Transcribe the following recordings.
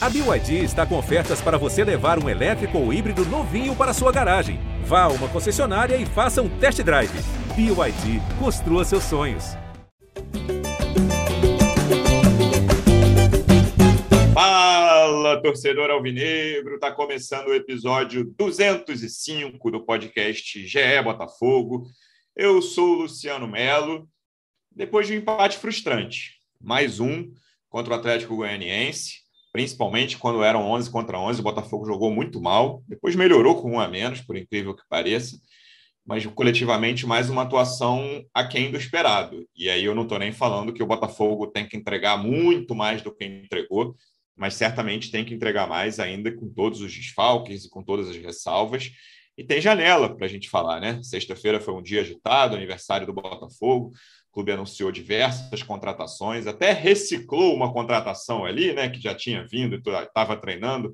A BYD está com ofertas para você levar um elétrico ou híbrido novinho para sua garagem. Vá a uma concessionária e faça um test drive. BYD, construa seus sonhos. Fala, torcedor alvinegro! Está começando o episódio 205 do podcast GE Botafogo. Eu sou o Luciano Melo. Depois de um empate frustrante, mais um contra o Atlético Goianiense, principalmente quando eram 11 contra 11, o Botafogo jogou muito mal, depois melhorou com um a menos, por incrível que pareça, mas coletivamente mais uma atuação aquém do esperado. E aí eu não estou nem falando que o Botafogo tem que entregar muito mais do que entregou, mas certamente tem que entregar mais ainda com todos os desfalques e com todas as ressalvas. E tem janela para a gente falar, né? Sexta-feira foi um dia agitado, aniversário do Botafogo. Clube anunciou diversas contratações, até reciclou uma contratação ali, né? Que já tinha vindo e estava treinando.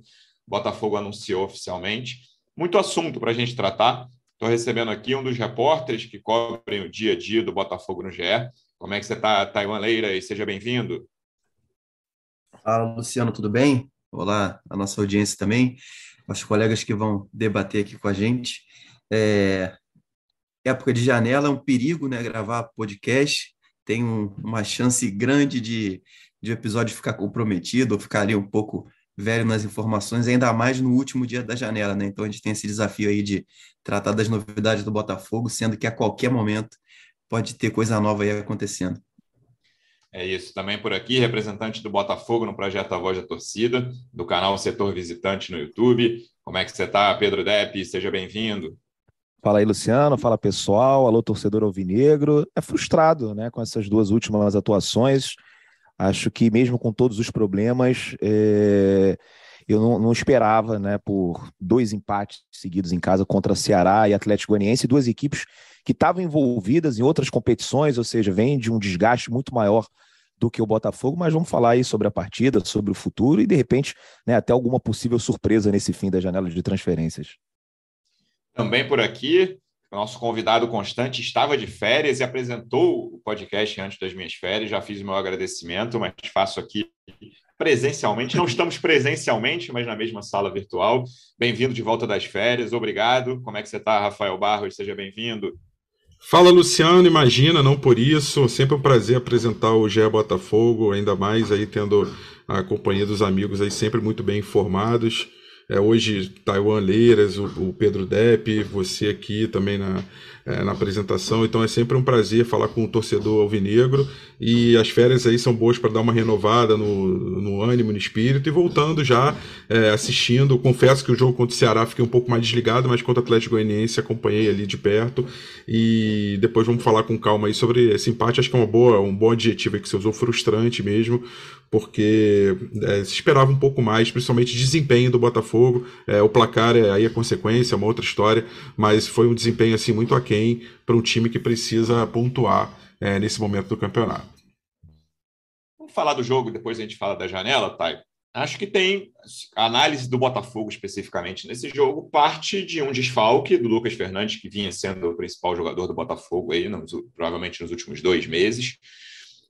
O Botafogo anunciou oficialmente. Muito assunto para a gente tratar. Estou recebendo aqui um dos repórteres que cobrem o dia a dia do Botafogo no GE. Como é que você está, Taiwan Leira? E seja bem-vindo. Fala, Luciano, tudo bem? Olá, a nossa audiência também, os colegas que vão debater aqui com a gente. É, época de janela é um perigo, né? Gravar podcast tem um, uma chance grande de, de o episódio ficar comprometido ou ficar ali um pouco velho nas informações, ainda mais no último dia da janela, né? Então a gente tem esse desafio aí de tratar das novidades do Botafogo, sendo que a qualquer momento pode ter coisa nova aí acontecendo. É isso. Também por aqui, representante do Botafogo no projeto A Voz da Torcida, do canal Setor Visitante no YouTube. Como é que você está, Pedro Depp? Seja bem-vindo. Fala aí, Luciano. Fala, pessoal. Alô, torcedor alvinegro. É frustrado né, com essas duas últimas atuações. Acho que mesmo com todos os problemas, é... eu não, não, esperava né, por dois empates seguidos em casa contra Ceará e Atlético Goianiense, duas equipes que estavam envolvidas em outras competições, ou seja, vem de um desgaste muito maior do que o Botafogo, mas vamos falar aí sobre a partida, sobre o futuro e, de repente, né, até alguma possível surpresa nesse fim da janela de transferências. Também por aqui, nosso convidado constante estava de férias e apresentou o podcast antes das minhas férias. Já fiz o meu agradecimento, mas faço aqui presencialmente. Não estamos presencialmente, mas na mesma sala virtual. Bem-vindo de volta das férias. Obrigado. Como é que você está, Rafael Barros? Seja bem-vindo. Fala Luciano, imagina, não por isso. Sempre um prazer apresentar o GE Botafogo, ainda mais aí tendo a companhia dos amigos aí sempre muito bem informados. É, hoje, Taiwan Leiras, o, o Pedro Depp, você aqui também na, é, na apresentação. Então é sempre um prazer falar com o torcedor alvinegro e as férias aí são boas para dar uma renovada no, no ânimo, no espírito e voltando já é, assistindo. Confesso que o jogo contra o Ceará fiquei um pouco mais desligado, mas contra o Atlético Goianiense acompanhei ali de perto e depois vamos falar com calma aí sobre esse empate. Acho que é uma boa, um bom adjetivo que você usou, frustrante mesmo, porque é, se esperava um pouco mais, principalmente desempenho do Botafogo. É, o placar é aí a consequência, é uma outra história, mas foi um desempenho assim muito aquém para um time que precisa pontuar é, nesse momento do campeonato. Vamos falar do jogo, depois a gente fala da janela, Thay. Acho que tem a análise do Botafogo especificamente nesse jogo, parte de um desfalque do Lucas Fernandes, que vinha sendo o principal jogador do Botafogo aí, nos, provavelmente nos últimos dois meses.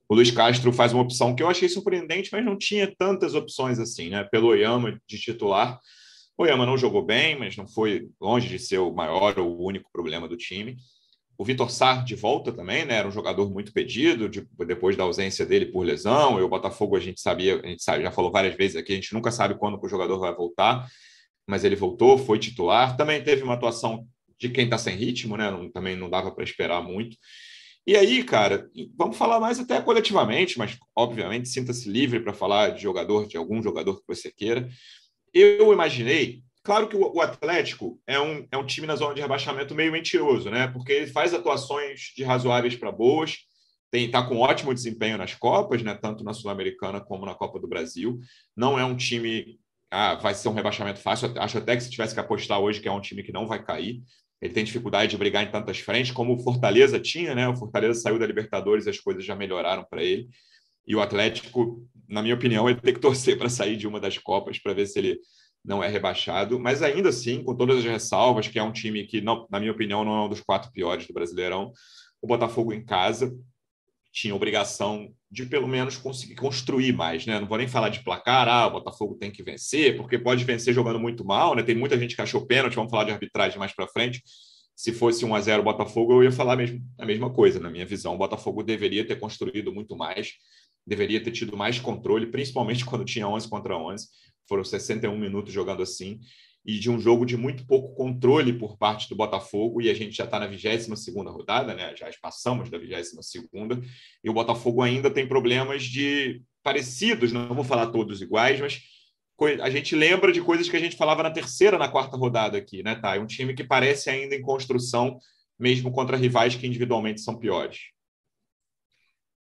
O Luiz Castro faz uma opção que eu achei surpreendente, mas não tinha tantas opções assim, né? Pelo Oyama de titular, o Oyama não jogou bem, mas não foi longe de ser o maior ou o único problema do time. O Vitor Sar de volta também, né? Era um jogador muito pedido de, depois da ausência dele por lesão. E o Botafogo a gente sabia, a gente sabe, já falou várias vezes aqui, a gente nunca sabe quando o jogador vai voltar, mas ele voltou, foi titular. Também teve uma atuação de quem está sem ritmo, né? Não, também não dava para esperar muito. E aí, cara, vamos falar mais até coletivamente, mas obviamente sinta-se livre para falar de jogador, de algum jogador que você queira eu imaginei, claro que o, Atlético é um, é um time na zona de rebaixamento meio mentiroso, né? Porque ele faz atuações de razoáveis para boas, está com ótimo desempenho nas Copas, né? Tanto na Sul-Americana como na Copa do Brasil. Não é um time. Ah, vai ser um rebaixamento fácil. Acho até que se tivesse que apostar hoje que é um time que não vai cair. Ele tem dificuldade de brigar em tantas frentes, como o Fortaleza tinha, né? O Fortaleza saiu da Libertadores, as coisas já melhoraram para ele. E o Atlético, na minha opinião, ele tem que torcer para sair de uma das Copas para ver se ele não é rebaixado. Mas ainda assim, com todas as ressalvas, que é um time que, não, na minha opinião, não é um dos quatro piores do Brasileirão, o Botafogo em casa tinha obrigação de pelo menos conseguir construir mais, né? Não vou nem falar de placar, ah, o Botafogo tem que vencer, porque pode vencer jogando muito mal, né? Tem muita gente que achou pênalti, vamos falar de arbitragem mais para frente. Se fosse 1 a 0 Botafogo, eu ia falar mesmo, a mesma coisa, na minha visão. O Botafogo deveria ter construído muito mais, deveria ter tido mais controle, principalmente quando tinha 11 contra 11. Foram 61 minutos jogando assim e de um jogo de muito pouco controle por parte do Botafogo, e a gente já está na 22 rodada, né? já passamos da 22 e o Botafogo ainda tem problemas de parecidos, não vou falar todos iguais, mas a gente lembra de coisas que a gente falava na terceira, na quarta rodada aqui, né, tá? É um time que parece ainda em construção, mesmo contra rivais que individualmente são piores.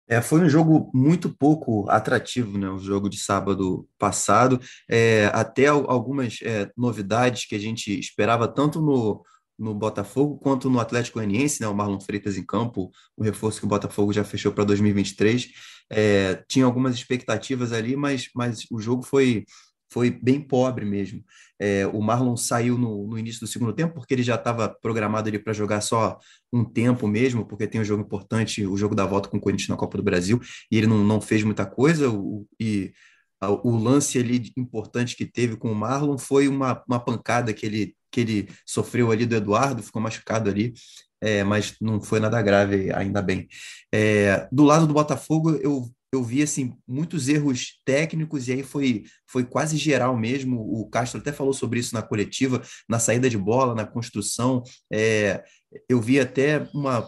É, foi um jogo muito pouco atrativo, né? O jogo de sábado passado. É, até algumas é, novidades que a gente esperava tanto no, no Botafogo quanto no Atlético Goianiense, né? O Marlon Freitas em campo, o reforço que o Botafogo já fechou para 2023. É, tinha algumas expectativas ali, mas, mas o jogo foi foi bem pobre mesmo. É, o Marlon saiu no, no, início do segundo tempo, porque ele já estava programado ali para jogar só um tempo mesmo, porque tem um jogo importante, o jogo da volta com o Corinthians na Copa do Brasil, e ele não, não fez muita coisa, o, e a, o lance ali importante que teve com o Marlon foi uma, uma pancada que ele, que ele sofreu ali do Eduardo, ficou machucado ali, é, mas não foi nada grave, ainda bem. É, do lado do Botafogo, eu eu vi assim muitos erros técnicos e aí foi foi quase geral mesmo. O Castro até falou sobre isso na coletiva, na saída de bola, na construção. É, eu vi até uma,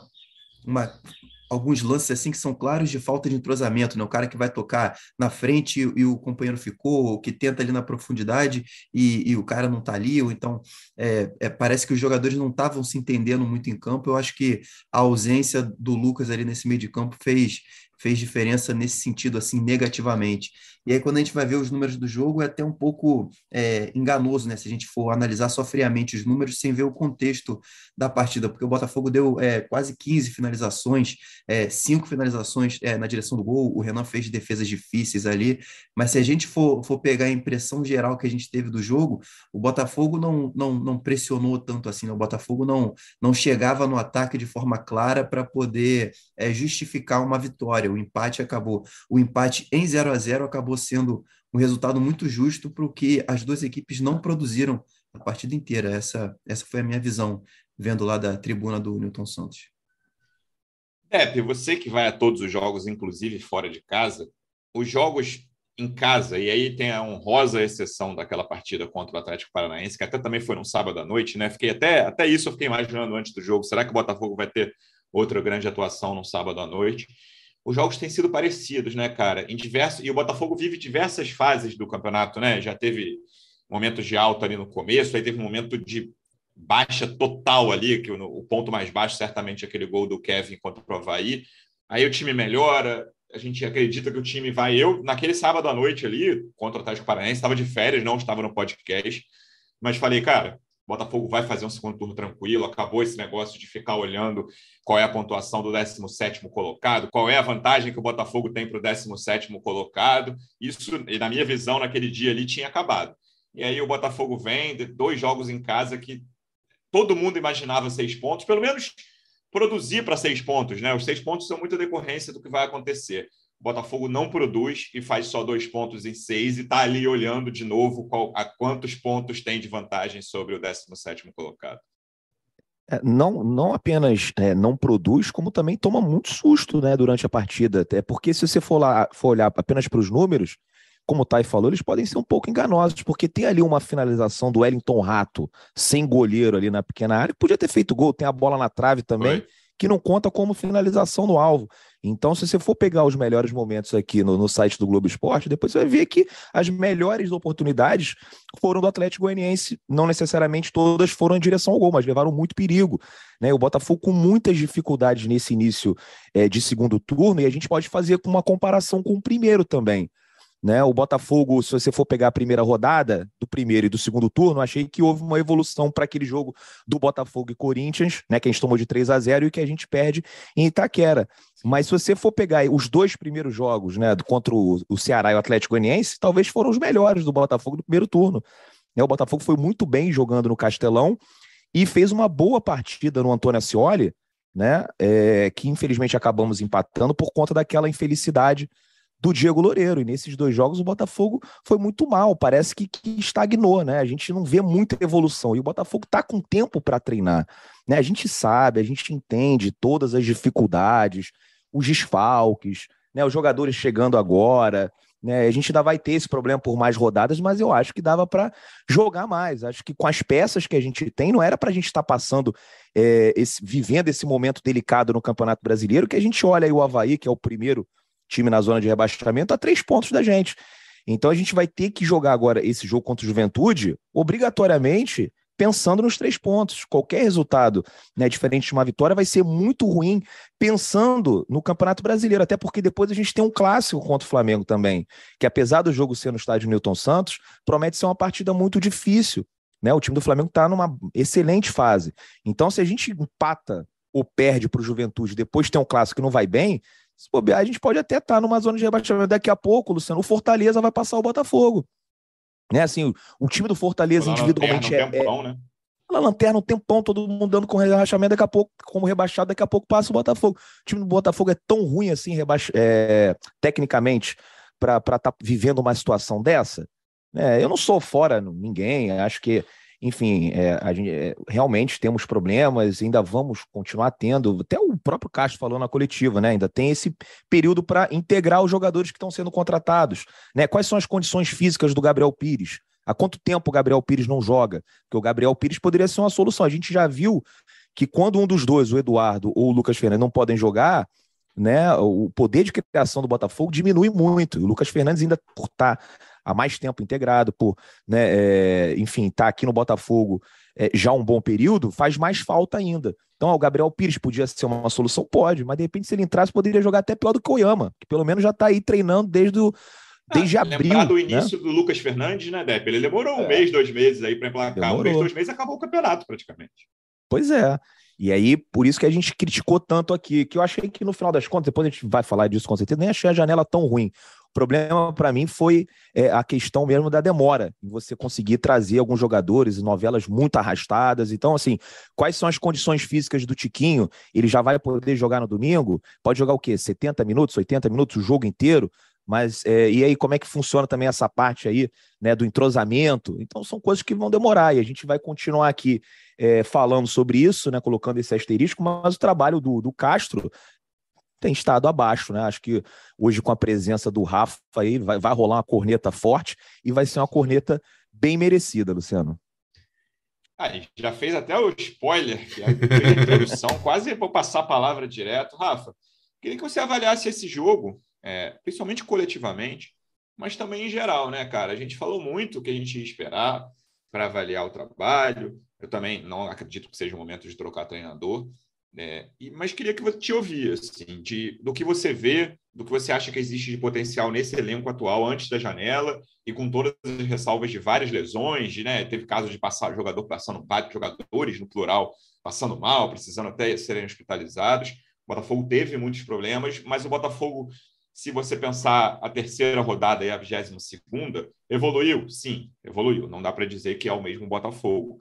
uma alguns lances assim que são claros de falta de entrosamento, né? O cara que vai tocar na frente e, e o companheiro ficou, ou que tenta ali na profundidade e, e o cara não tá ali, ou então é, é, parece que os jogadores não estavam se entendendo muito em campo. Eu acho que a ausência do Lucas ali nesse meio de campo fez fez diferença nesse sentido, assim, negativamente. E aí, quando a gente vai ver os números do jogo, é até um pouco é, enganoso, né? Se a gente for analisar só friamente os números sem ver o contexto da partida, porque o Botafogo deu é, quase 15 finalizações, é, cinco finalizações é, na direção do gol, o Renan fez defesas difíceis ali, mas se a gente for, for pegar a impressão geral que a gente teve do jogo, o Botafogo não, não, não pressionou tanto assim, né? o Botafogo não, não chegava no ataque de forma clara para poder é, justificar uma vitória. O empate acabou, o empate em 0 a 0 acabou sendo um resultado muito justo para o que as duas equipes não produziram a partida inteira. Essa, essa foi a minha visão, vendo lá da tribuna do Newton Santos. Pepe, você que vai a todos os jogos, inclusive fora de casa, os jogos em casa, e aí tem a honrosa exceção daquela partida contra o Atlético Paranaense, que até também foi no sábado à noite, né? Fiquei até, até isso eu fiquei imaginando antes do jogo. Será que o Botafogo vai ter outra grande atuação no sábado à noite? Os jogos têm sido parecidos, né, cara? Em diversos, e o Botafogo vive diversas fases do campeonato, né? Já teve momentos de alta ali no começo, aí teve um momento de baixa total ali, que o, o ponto mais baixo certamente é aquele gol do Kevin contra o Havaí. Aí o time melhora, a gente acredita que o time vai. Eu, naquele sábado à noite ali, contra o Atlético Paranaense, estava de férias, não estava no podcast, mas falei, cara, Botafogo vai fazer um segundo turno tranquilo, acabou esse negócio de ficar olhando qual é a pontuação do 17 colocado, qual é a vantagem que o Botafogo tem para o 17 colocado. Isso, na minha visão, naquele dia ali tinha acabado. E aí o Botafogo vem, dois jogos em casa que todo mundo imaginava seis pontos, pelo menos produzir para seis pontos, né? Os seis pontos são muita decorrência do que vai acontecer. O Botafogo não produz e faz só dois pontos em seis e está ali olhando de novo qual, a quantos pontos tem de vantagem sobre o 17 colocado. É, não, não apenas é, não produz, como também toma muito susto né, durante a partida. Até porque se você for, lá, for olhar apenas para os números, como o Thay falou, eles podem ser um pouco enganosos, porque tem ali uma finalização do Wellington Rato sem goleiro ali na pequena área, podia ter feito gol, tem a bola na trave também. Que não conta como finalização no alvo. Então, se você for pegar os melhores momentos aqui no, no site do Globo Esporte, depois você vai ver que as melhores oportunidades foram do Atlético Goianiense. Não necessariamente todas foram em direção ao gol, mas levaram muito perigo. Né? O Botafogo com muitas dificuldades nesse início é, de segundo turno, e a gente pode fazer uma comparação com o primeiro também. Né? O Botafogo, se você for pegar a primeira rodada do primeiro e do segundo turno, achei que houve uma evolução para aquele jogo do Botafogo e Corinthians, né? Que a gente tomou de 3 a 0 e que a gente perde em Itaquera. Mas se você for pegar os dois primeiros jogos, né, contra o Ceará e o Atlético Goianiense, talvez foram os melhores do Botafogo do primeiro turno. Né? O Botafogo foi muito bem jogando no Castelão e fez uma boa partida no Antônio Ascioli, né? É, que infelizmente acabamos empatando por conta daquela infelicidade do Diego Loureiro. E nesses dois jogos o Botafogo foi muito mal, parece que, que estagnou, né? A gente não vê muita evolução. E o Botafogo está com tempo para treinar. Né? A gente sabe, a gente entende todas as dificuldades, os desfalques, né? os jogadores chegando agora. Né? A gente ainda vai ter esse problema por mais rodadas, mas eu acho que dava para jogar mais. Acho que com as peças que a gente tem, não era para a gente estar tá passando, é, esse, vivendo esse momento delicado no Campeonato Brasileiro, que a gente olha aí o Havaí, que é o primeiro time na zona de rebaixamento, a três pontos da gente. Então a gente vai ter que jogar agora esse jogo contra o Juventude, obrigatoriamente pensando nos três pontos. Qualquer resultado né, diferente de uma vitória vai ser muito ruim pensando no Campeonato Brasileiro, até porque depois a gente tem um clássico contra o Flamengo também, que apesar do jogo ser no estádio Newton Santos, promete ser uma partida muito difícil. Né? O time do Flamengo está numa excelente fase. Então, se a gente empata ou perde para o Juventude, depois tem um clássico que não vai bem, se bobear, a gente pode até estar tá numa zona de rebaixamento. Daqui a pouco, Luciano, o Fortaleza vai passar o Botafogo. Né? Assim, o, o time do Fortaleza individualmente é, tempão, é, né? Na lanterna, um tempão, todo mundo dando com rebaixamento, daqui a pouco, como rebaixado, daqui a pouco passa o Botafogo. O time do Botafogo é tão ruim assim, rebaix... É, tecnicamente, para estar tá vivendo uma situação dessa. É, eu não sou fora ninguém, acho que enfim, é, a gente, é, realmente temos problemas, ainda vamos continuar tendo. Até o próprio Castro falou na coletiva, né? Ainda tem esse período para integrar os jogadores que estão sendo contratados. Né? Quais são as condições físicas do Gabriel Pires? Há quanto tempo o Gabriel Pires não joga? Porque o Gabriel Pires poderia ser uma solução. A gente já viu que quando um dos dois, o Eduardo ou o Lucas Fernandes, não podem jogar, né, o poder de criação do Botafogo diminui muito. O Lucas Fernandes ainda por estar tá há mais tempo integrado, por, né, é, enfim, estar tá aqui no Botafogo é, já um bom período, faz mais falta ainda. Então, ó, o Gabriel Pires podia ser uma solução? Pode, mas de repente, se ele entrasse, poderia jogar até pior do que o Oyama, que pelo menos já está aí treinando desde o. Desde ah, abril. Lembrar do né? início né? do Lucas Fernandes, né, Depp? Ele demorou um é. mês, dois meses aí para emplacar. Demorou. Um mês, dois meses, acabou o campeonato praticamente. Pois é. E aí, por isso que a gente criticou tanto aqui, que eu achei que no final das contas, depois a gente vai falar disso com certeza, nem achei a janela tão ruim. O problema para mim foi é, a questão mesmo da demora, em você conseguir trazer alguns jogadores e novelas muito arrastadas. Então, assim, quais são as condições físicas do Tiquinho? Ele já vai poder jogar no domingo? Pode jogar o quê? 70 minutos, 80 minutos, o jogo inteiro? Mas é, e aí, como é que funciona também essa parte aí, né, do entrosamento? Então, são coisas que vão demorar e a gente vai continuar aqui é, falando sobre isso, né, colocando esse asterisco, mas o trabalho do, do Castro tem estado abaixo, né? Acho que hoje, com a presença do Rafa aí, vai, vai rolar uma corneta forte e vai ser uma corneta bem merecida, Luciano. Ah, já fez até o spoiler, que é a introdução, quase vou passar a palavra direto. Rafa, queria que você avaliasse esse jogo, é, principalmente coletivamente, mas também em geral, né, cara? A gente falou muito o que a gente ia esperar para avaliar o trabalho. Eu também não acredito que seja o momento de trocar treinador, é, e, mas queria que você te ouvisse, assim, de, do que você vê, do que você acha que existe de potencial nesse elenco atual antes da janela e com todas as ressalvas de várias lesões, de, né, teve casos de passar jogador passando vários jogadores no plural passando mal, precisando até serem hospitalizados. O Botafogo teve muitos problemas, mas o Botafogo, se você pensar a terceira rodada e a vigésima segunda, evoluiu, sim, evoluiu. Não dá para dizer que é o mesmo Botafogo,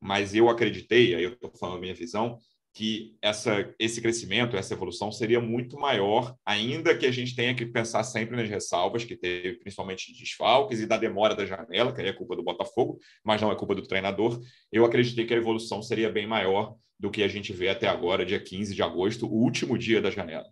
mas eu acreditei, aí eu estou falando a minha visão que essa, esse crescimento, essa evolução seria muito maior, ainda que a gente tenha que pensar sempre nas ressalvas que teve, principalmente de desfalques e da demora da janela, que aí é culpa do Botafogo, mas não é culpa do treinador. Eu acreditei que a evolução seria bem maior do que a gente vê até agora, dia 15 de agosto, o último dia da janela.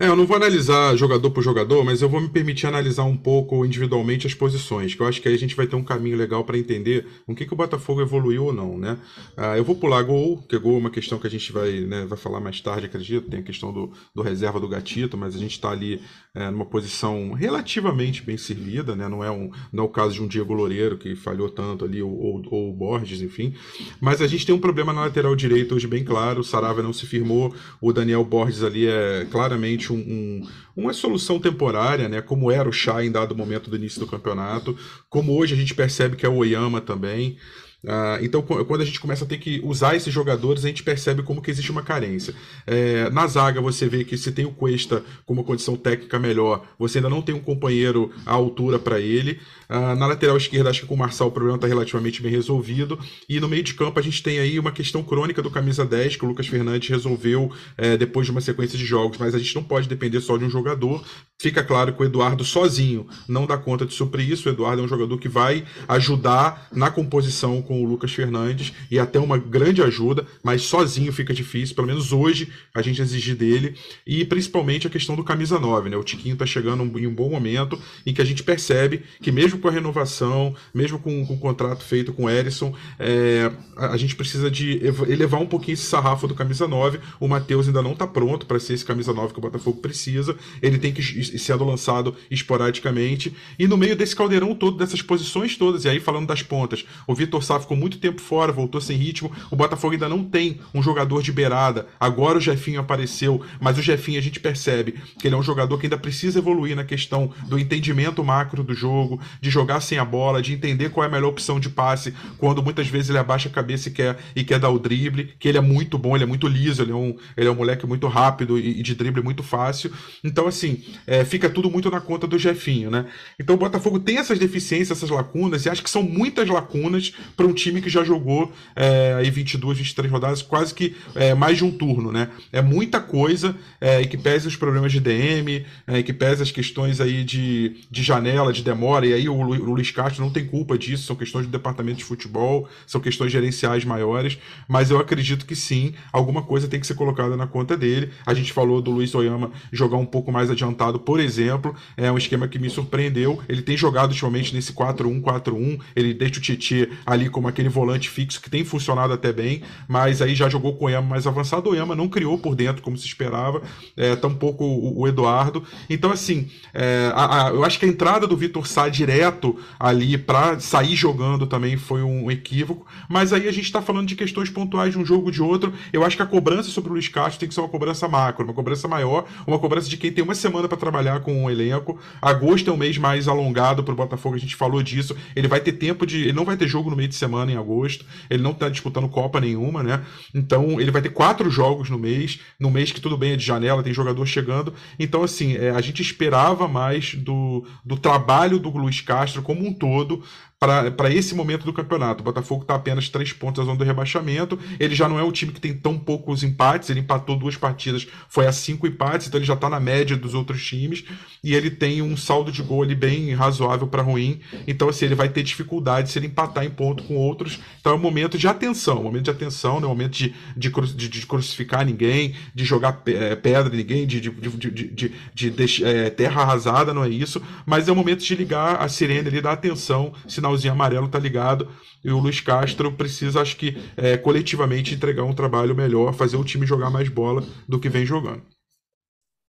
É, eu não vou analisar jogador por jogador, mas eu vou me permitir analisar um pouco individualmente as posições, que eu acho que aí a gente vai ter um caminho legal para entender o que, que o Botafogo evoluiu ou não, né? Ah, eu vou pular gol, que gol é uma questão que a gente vai, né, vai falar mais tarde, acredito. Tem a questão do, do reserva do Gatito, mas a gente está ali é, numa posição relativamente bem servida, né? Não é, um, não é o caso de um Diego Loureiro que falhou tanto ali, ou, ou, ou o Borges, enfim. Mas a gente tem um problema na lateral direita hoje bem claro, o Sarava não se firmou, o Daniel Borges ali é claramente um, um, uma solução temporária, né? Como era o Chá em dado momento do início do campeonato, como hoje a gente percebe que é o Oyama também. Uh, então, quando a gente começa a ter que usar esses jogadores, a gente percebe como que existe uma carência. É, na zaga, você vê que se tem o Cuesta com uma condição técnica melhor, você ainda não tem um companheiro à altura para ele. Uh, na lateral esquerda, acho que com o Marçal o problema está relativamente bem resolvido. E no meio de campo, a gente tem aí uma questão crônica do camisa 10, que o Lucas Fernandes resolveu é, depois de uma sequência de jogos, mas a gente não pode depender só de um jogador. Fica claro que o Eduardo sozinho não dá conta de suprir isso. O Eduardo é um jogador que vai ajudar na composição com o Lucas Fernandes e até uma grande ajuda, mas sozinho fica difícil, pelo menos hoje a gente exigir dele. E principalmente a questão do camisa 9, né? O Tiquinho está chegando em um bom momento em que a gente percebe que mesmo com a renovação, mesmo com, com o contrato feito com o Erisson, é, a, gente precisa de elevar um pouquinho esse sarrafo do camisa 9. O Matheus ainda não está pronto para ser esse camisa 9 que o Botafogo precisa. Ele tem que sendo lançado esporadicamente. E no meio desse caldeirão todo, dessas posições todas, e aí falando das pontas, o Vitor Sá ficou muito tempo fora, voltou sem ritmo. O Botafogo ainda não tem um jogador de beirada. Agora o Jefinho apareceu, mas o Jefinho a gente percebe que ele é um jogador que ainda precisa evoluir na questão do entendimento macro do jogo, de jogar sem a bola, de entender qual é a melhor opção de passe, quando muitas vezes ele abaixa a cabeça e quer, e quer dar o drible, que ele é muito bom, ele é muito liso, ele é um, ele é um moleque muito rápido e, e de drible muito fácil. Então, assim, é, fica tudo muito na conta do Jefinho, né? Então o Botafogo tem essas deficiências, essas lacunas, e acho que são muitas lacunas para um time que já jogou é, aí 22, 23 rodadas, quase que é, mais de um turno, né? É muita coisa, é, e que pese os problemas de DM, é, que pese as questões aí de, de janela, de demora, e aí o, o Luiz Castro não tem culpa disso, são questões do departamento de futebol, são questões gerenciais maiores, mas eu acredito que sim, alguma coisa tem que ser colocada na conta dele. A gente falou do Luiz Oyama jogar um pouco mais adiantado, por exemplo, é um esquema que me surpreendeu. Ele tem jogado ultimamente nesse 4-1-4-1, ele deixa o Tietchan ali como aquele volante fixo que tem funcionado até bem, mas aí já jogou com o Oyama mais avançado. O Oyama não criou por dentro como se esperava, é, tampouco o, o Eduardo. Então, assim, é, a, a, eu acho que a entrada do Vitor Sá direto ali para sair jogando também foi um equívoco, mas aí a gente está falando de questões pontuais de um jogo de outro. Eu acho que a cobrança sobre o Luiz Castro tem que ser uma cobrança macro, uma cobrança maior, uma cobrança de quem tem uma semana para trabalhar com um elenco. Agosto é um mês mais alongado para o Botafogo, a gente falou disso. Ele vai ter tempo de. Ele não vai ter jogo no meio de semana em agosto, ele não está disputando Copa nenhuma, né? Então ele vai ter quatro jogos no mês, no mês que tudo bem é de janela, tem jogador chegando. Então, assim, é, a gente esperava mais do, do trabalho do Luiz Castro como um todo para esse momento do campeonato. O Botafogo está apenas três pontos da zona do rebaixamento. Ele já não é um time que tem tão poucos empates. Ele empatou duas partidas, foi a cinco empates, então ele já está na média dos outros times. E ele tem um saldo de gol ali bem razoável para ruim. Então, assim, ele vai ter dificuldade se ele empatar em ponto com outros. Então é um momento de atenção, um momento de atenção, né? um momento de, de, de, de crucificar ninguém, de jogar é, pedra em ninguém, de, de, de, de, de, é, terra arrasada, não é isso. Mas é o momento de ligar a sirene ali, dar atenção, sinal sinalzinho amarelo tá ligado. E o Luiz Castro precisa, acho que, é, coletivamente entregar um trabalho melhor, fazer o time jogar mais bola do que vem jogando.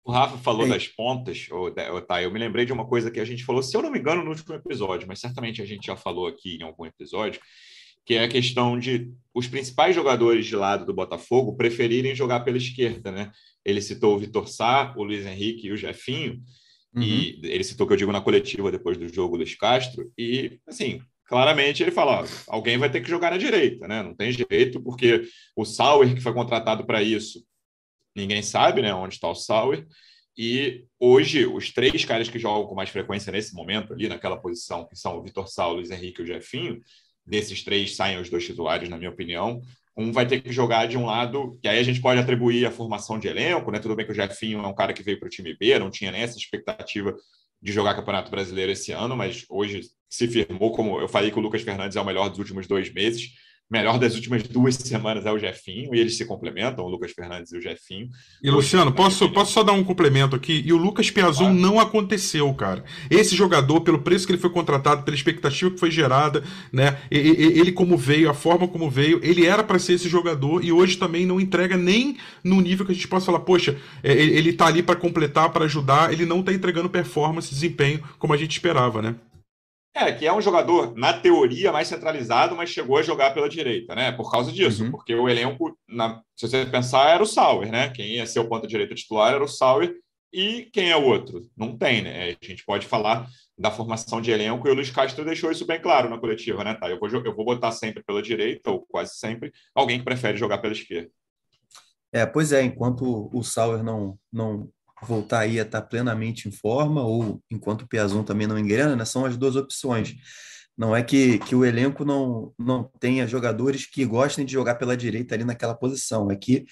O Rafa falou das pontas, ou, tá, eu me lembrei de uma coisa que a gente falou, se eu não me engano, no último episódio, mas certamente a gente já falou aqui em algum episódio, que é a questão de os principais jogadores de lado do Botafogo preferirem jogar pela esquerda, né? Ele citou o Vitor Sá, o Luiz Henrique e o Jefinho, Uhum. E ele citou que eu digo na coletiva depois do jogo Luiz Castro, e assim, claramente ele fala: ó, alguém vai ter que jogar na direita, né? Não tem jeito, porque o Sauer, que foi contratado para isso, ninguém sabe né, onde está o Sauer. E hoje, os três caras que jogam com mais frequência nesse momento, ali naquela posição, que são o Vitor Saulo, Luiz Henrique e o Jefinho, desses três saem os dois titulares, na minha opinião um vai ter que jogar de um lado, que aí a gente pode atribuir a formação de elenco, né? Tudo bem que o Jefinho é um cara que veio para o time B, não tinha nem essa expectativa de jogar Campeonato Brasileiro esse ano, mas hoje se firmou como eu falei que o Lucas Fernandes é o melhor dos últimos dois meses melhor das últimas duas semanas é o Jefinho, e eles se complementam, o Lucas Fernandes e o Jefinho. E Luciano, posso, posso só dar um complemento aqui? E o Lucas Piazon ah. não aconteceu, cara. Esse jogador, pelo preço que ele foi contratado, pela expectativa que foi gerada, né? Ele como veio, a forma como veio, ele era para ser esse jogador e hoje também não entrega nem no nível que a gente possa falar, poxa, é, ele tá ali para completar, para ajudar, ele não tá entregando performance, desempenho como a gente esperava, né? É, que é um jogador, na teoria, mais centralizado, mas chegou a jogar pela direita, né? Por causa disso, uhum. porque o elenco, na, se você pensar, era o Sauer, né? Quem ia ser o ponta direita titular era o Sauer, e quem é o outro? Não tem, né? A gente pode falar da formação de elenco e o Luiz Castro deixou isso bem claro na coletiva, né? Tá, eu vou, eu vou botar sempre pela direita, ou quase sempre, alguém que prefere jogar pela esquerda. É, pois é, enquanto o Sauer não, não voltar aí a estar plenamente em forma, ou enquanto o Piazon também não engrena, né, são as duas opções. Não é que, que o elenco não, não tenha jogadores que gostem de jogar pela direita ali naquela posição, é que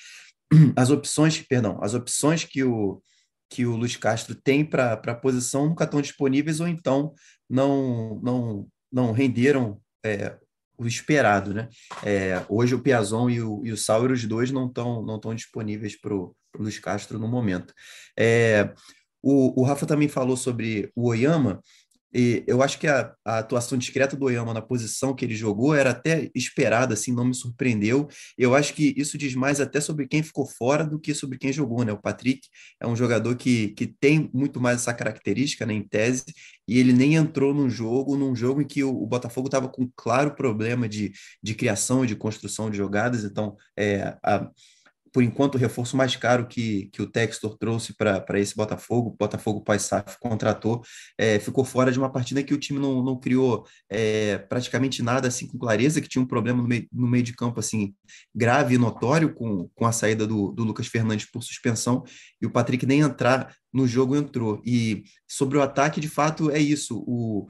as opções, perdão, as opções que o, que o Luiz Castro tem para a posição nunca estão disponíveis ou então não, não, não renderam é, o esperado, né? É, hoje o Piazon e o, e o Sauer, os dois não estão não tão disponíveis para o Luiz Castro no momento. É, o, o Rafa também falou sobre o Oyama, e eu acho que a, a, atuação discreta do Oyama na posição que ele jogou era até esperada, assim, não me surpreendeu. Eu acho que isso diz mais até sobre quem ficou fora do que sobre quem jogou, né? O Patrick é um jogador que, que tem muito mais essa característica, né, em tese, e ele nem entrou num jogo, num jogo em que o, o Botafogo estava com claro problema de, de criação e de construção de jogadas, então é, a, por enquanto, o reforço mais caro que, que o Textor trouxe para esse Botafogo, o Botafogo pós-SAF contratou, é, ficou fora de uma partida que o time não, não criou é, praticamente nada assim com clareza, que tinha um problema no meio, no meio de campo assim grave e notório com, com a saída do, do Lucas Fernandes por suspensão, e o Patrick nem entrar no jogo entrou. E sobre o ataque, de fato, é isso. O,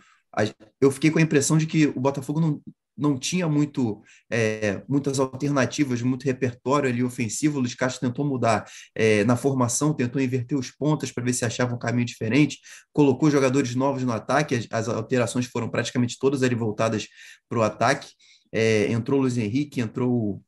eu fiquei com a impressão de que o Botafogo não, não tinha muito, é, muitas alternativas, muito repertório ali ofensivo. O Luiz Castro tentou mudar é, na formação, tentou inverter os pontos para ver se achava um caminho diferente, colocou jogadores novos no ataque, as, as alterações foram praticamente todas ali voltadas para o ataque. É, entrou o Luiz Henrique, entrou